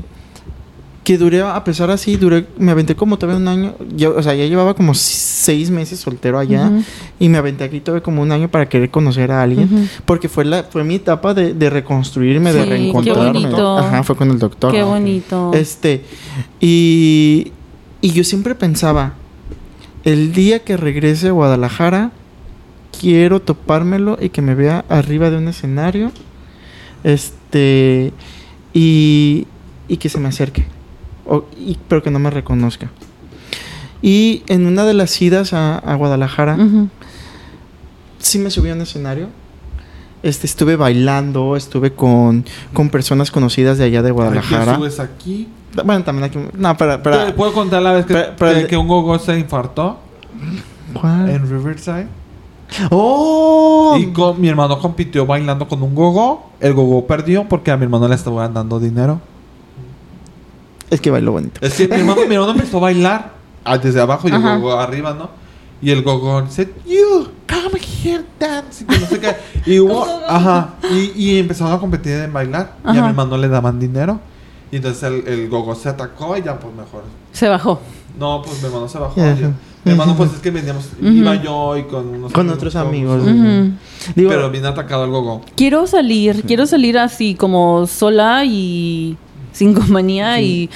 que duré, a pesar así, duré, me aventé como todavía un año, yo, o sea, ya llevaba como seis meses soltero allá y me aventé aquí todavía como un año para querer conocer a alguien, porque fue la fue mi etapa de, de reconstruirme, de Sí, qué reencontrarme. bonito. Ajá, fue con el doctor. Qué bonito. Este, y, y yo siempre pensaba, el día que regrese a Guadalajara, quiero topármelo y que me vea arriba de un escenario, este, y, y que se me acerque, o- y- pero que no me reconozca. Y en una de las idas a, a Guadalajara, Ujú. sí me subí a un escenario. Este, estuve bailando, estuve con, con personas conocidas de allá de Guadalajara. subes aquí. Bueno, también aquí. No, para. ¿Te para ¿Puedo contar la vez que, Pero- pero que, un gogo se infartó ¿Cuál? en Riverside? ¡Oh! Y con, mi hermano compitió bailando con un gogo. El gogo perdió porque a mi hermano le estaba dando dinero. Es que bailó bonito. Es que mi hermano, mi hermano empezó a bailar ah, desde abajo y el Ajá. gogo arriba, ¿no? Y el gogo dice, You, come here, dance. Y que no sé qué. Y hubo, ajá. Y, y empezaron a competir en bailar. Y a Ajá. mi hermano le daban dinero. Y entonces el, el gogo se atacó y ya, pues mejor. Se bajó. No, pues mi hermano se bajó. Sí. Mi hermano, pues es que veníamos, Ujú. iba yo y con unos Con otros amigos. todos, Ujú. Digo, Pero bien atacado el gogo. Quiero salir, quiero salir así como sola y sin compañía y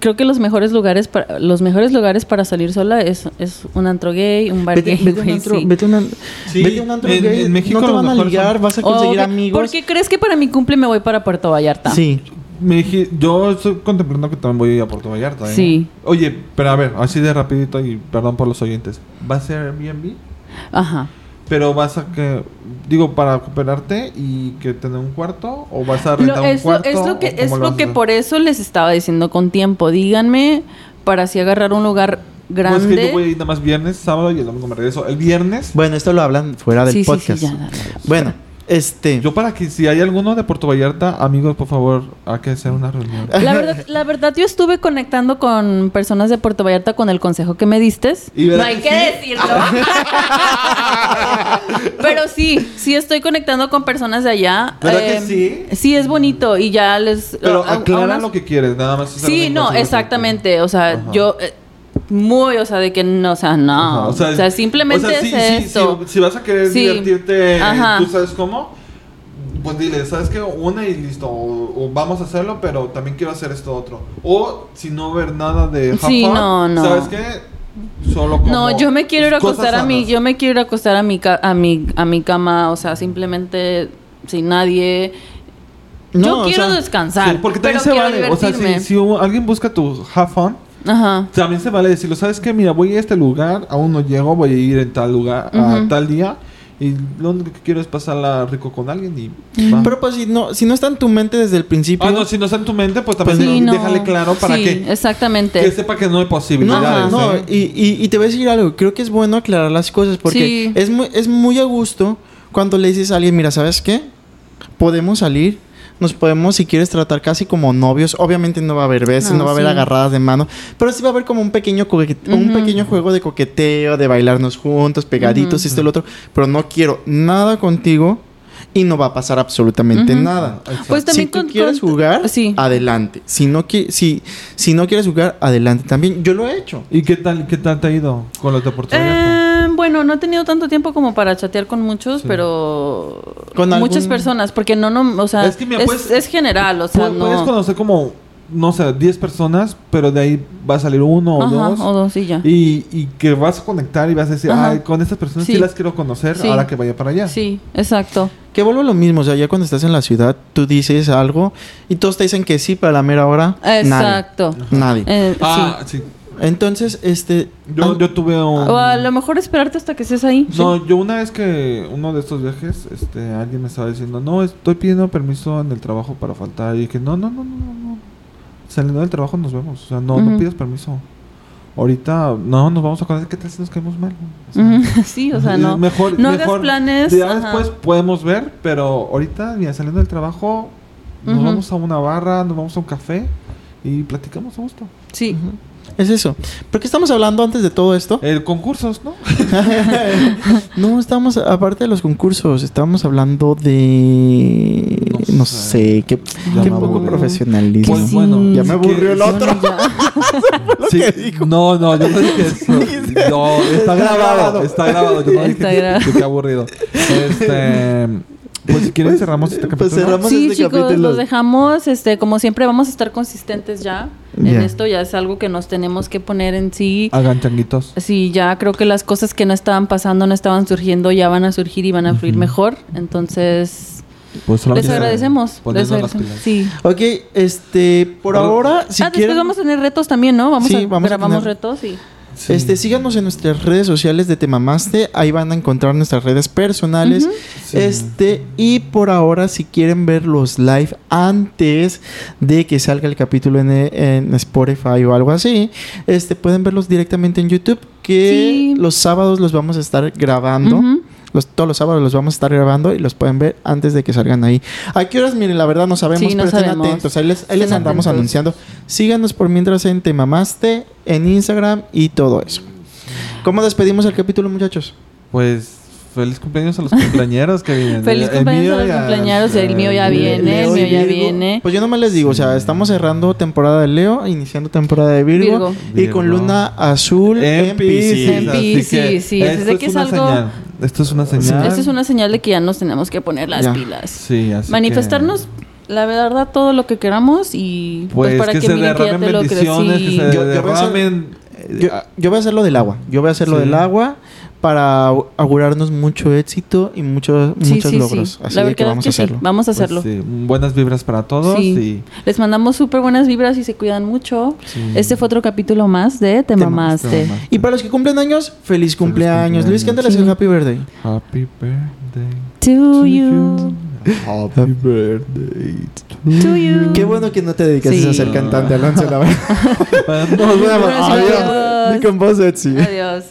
creo que los mejores lugares para los mejores lugares para salir sola es, es un antro gay, un bar vete, gay. vete un antro, sí. vete a un an- Sí, vete a un antro en- gay. en México no te van a ligar, son- vas a Oh, conseguir amigos. ¿Por qué crees que para mi cumple me voy para Puerto Vallarta? Sí. Me dije, yo estoy contemplando que también voy a ir a Puerto Vallarta. ¿eh? Sí. Oye, pero a ver, así de rapidito y perdón por los oyentes. ¿Va a ser Airbnb? Ajá. Pero vas a que, digo, para cooperarte y que tener un cuarto o vas a Lo- rentar un lo, cuarto. es lo que es lo que por eso les estaba diciendo con tiempo. Díganme para así agarrar un lugar grande. es que yo voy a ir nada más viernes, sábado y el domingo me regreso. El viernes, Bueno, esto lo hablan fuera del Sí, sí, sí, podcast. ya. Bueno, este. yo para que si hay alguno de Puerto Vallarta, amigos, por favor, hay que hacer una reunión. La verdad, la verdad, yo estuve conectando con personas de Puerto Vallarta con el consejo que me diste. Y No hay que que sí. decirlo. Pero sí, sí estoy conectando con personas de allá. ¿Verdad que Em, sí? Sí, es bonito y ya les... Pero a- a aclara unas- lo que quieres, nada más. Sí, no, exactamente. O sea, Ajá. yo... eh, muy, o sea, de que no, o sea, no. Ajá, O sea, simplemente o sea, sí, es sí, esto. Si, si vas a querer Sí. divertirte, Ajá. tú sabes cómo, pues dile, ¿sabes qué? Una y listo. O, o vamos a hacerlo, pero también quiero hacer esto otro. O si no ver nada de have Sí, fun, no, no. ¿Sabes qué? Solo como No, yo me quiero ir a acostar a mi, yo me quiero ir a acostar a mi, ca- a mi, a mi cama, o sea, simplemente sin nadie. No, yo o quiero sea, descansar. Sí, porque también pero se vale. O sea, si, divertirme. si alguien busca tu have fun, Ajá. también se vale decirlo. ¿Sabes qué? Mira, voy a este lugar, aún no llego, voy a ir en tal lugar, a Ujú. tal día. Y lo único que quiero es pasarla rico con alguien y va. Pero pues si no, si no está en tu mente desde el principio. Ah, no, si no está en tu mente, pues también Sí, no. déjale claro para Sí, que, exactamente. que sepa que no hay No, posibilidades. no, ¿eh? y, y, y te voy a decir algo, creo que es bueno aclarar las cosas porque Sí. es, muy, es muy a gusto cuando le dices a alguien, mira, ¿sabes qué? Podemos salir, nos podemos, si quieres, tratar casi como novios. Obviamente no va a haber besos, No, no, va a haber sí. agarradas de mano, pero sí va a haber como un pequeño, coque- un pequeño juego de coqueteo, de bailarnos juntos, pegaditos, Ujú. esto y lo otro, pero no quiero nada contigo y no va a pasar absolutamente nada. Exacto. Pues también si tú con- quieres con- jugar, sí. adelante. Si no, qui- si, si no quieres jugar, adelante también. Yo lo he hecho. ¿Y qué tal, qué tal te ha ido con los Vallarta? Eh, bueno, no he tenido tanto tiempo como para chatear con muchos, Sí. pero ¿Con muchas algún- personas, porque no, no, o sea, Es que, mira, es, puedes- es general, o sea, Pu- Puedes no. conocer como, no sé, 10 personas, pero de ahí va a salir uno o Ajá, dos. o dos y ya. Y, y que vas a conectar y vas a decir, Ajá. ay, con estas personas sí. Sí. las quiero conocer Sí. ahora que vaya para allá. Sí, exacto. Que vuelvo a lo mismo, o sea, ya cuando estás en la ciudad, tú dices algo y todos te dicen que sí, pero a la mera hora, Exacto. nadie. nadie. Eh, Ah, sí. Entonces, este... Yo, yo tuve un... O a lo mejor esperarte hasta que estés ahí. No, yo una vez que uno de estos viajes, este, alguien me estaba diciendo, no, estoy pidiendo permiso en el trabajo para faltar. Y dije, no, no, no, no. Saliendo del trabajo nos vemos. O sea, no, no Ujú. pidas permiso. ahorita no nos vamos a acordar qué tal si nos caemos mal. O sea, Ujú, Sí, o sea, no. Mejor, no hagas mejor- planes. Ya ajá. después podemos ver, pero ahorita, mira, saliendo del trabajo, nos vamos a una barra, nos vamos a un café y platicamos a gusto. Sí. Es eso. ¿Por qué estamos hablando antes de todo esto? El concursos, ¿no? no, estamos, aparte de los concursos, estábamos hablando de. No No, sé. sé, qué, qué poco aburrió. profesionalismo. Pues sí. bueno, Ya me aburrió el que- otro. Sí, no, no, yo no dije eso. No, está Está grabado, grabado. está grabado. Yo no dije Está que- grabado. que qué aburrido. Este, pues si quieren Pues, cerramos este pues capítulo. cerramos. Sí, este chicos, capítulo. los dejamos. Este, como siempre, vamos a estar consistentes ya. En esto ya es algo que nos tenemos que poner en sí. Hagan changuitos. Sí, ya creo que las cosas que no estaban pasando, no estaban surgiendo, ya van a surgir y van a fluir mejor. Entonces, Pues les agradecemos. Les agradecemos. Sí. Ok, este, por Pero- ahora, si ah, después vamos a tener retos también, ¿no? Vamos Sí, a vamos a grabamos tener- retos y Sí. este, síganos en nuestras redes sociales de Temamaste. Ahí van a encontrar nuestras redes personales. Sí. Este, y por ahora, si quieren ver los live antes de que salga el capítulo en, en Spotify o algo así, este, pueden verlos directamente en YouTube. Que Sí. los sábados los vamos a estar grabando. Los, todos los sábados los vamos a estar grabando y los pueden ver antes de que salgan ahí. ¿A qué horas? Miren, la verdad no sabemos, Sí, no pero estén atentos. Ahí les, ahí les Estén andamos atentos. anunciando. Síganos por mientras en Temamaste, en Instagram y todo eso. ¿Cómo despedimos el capítulo, muchachos? Pues feliz cumpleaños a los cumpleañeros que vienen. Feliz El cumpleaños mío a los ya- cumpleaños, el mío ya viene, el mío ya Virgo. viene. Pues yo nomás les digo, o sea, estamos cerrando temporada de Leo, iniciando temporada de Virgo, Virgo. y con luna azul en, En Piscis. En así Piscis, que sí, es que es algo- señal. Esto es una señal. Esta es una señal de que ya nos tenemos que poner las Ya. pilas. Sí, así Manifestarnos, la verdad, todo lo que queramos y pues, pues, para que, que, se miren que ya derramen te lo que crecí. se Yo- yo derramen. Yo, yo voy a hacer lo del agua. Yo voy a hacer lo Sí. del agua para au- augurarnos mucho éxito y muchos Sí, muchos sí, logros. sí. Así La de que vamos que a sí, hacerlo. Vamos a pues, hacerlo. buenas vibras para todos Sí. y Les mandamos súper buenas vibras y se cuidan mucho. Sí. Este fue otro capítulo más de Te Te Mamaste. Te mamaste. Y para los que cumplen años, feliz cumpleaños. Luis, cumpleaños. cántales el Sí. Happy Birthday. Happy birthday To you. Happy birthday To you. Qué bueno que no te dedicaste Sí. a ser cantante, Alonso, la verdad. Nos vemos. Adiós. adiós. Adiós.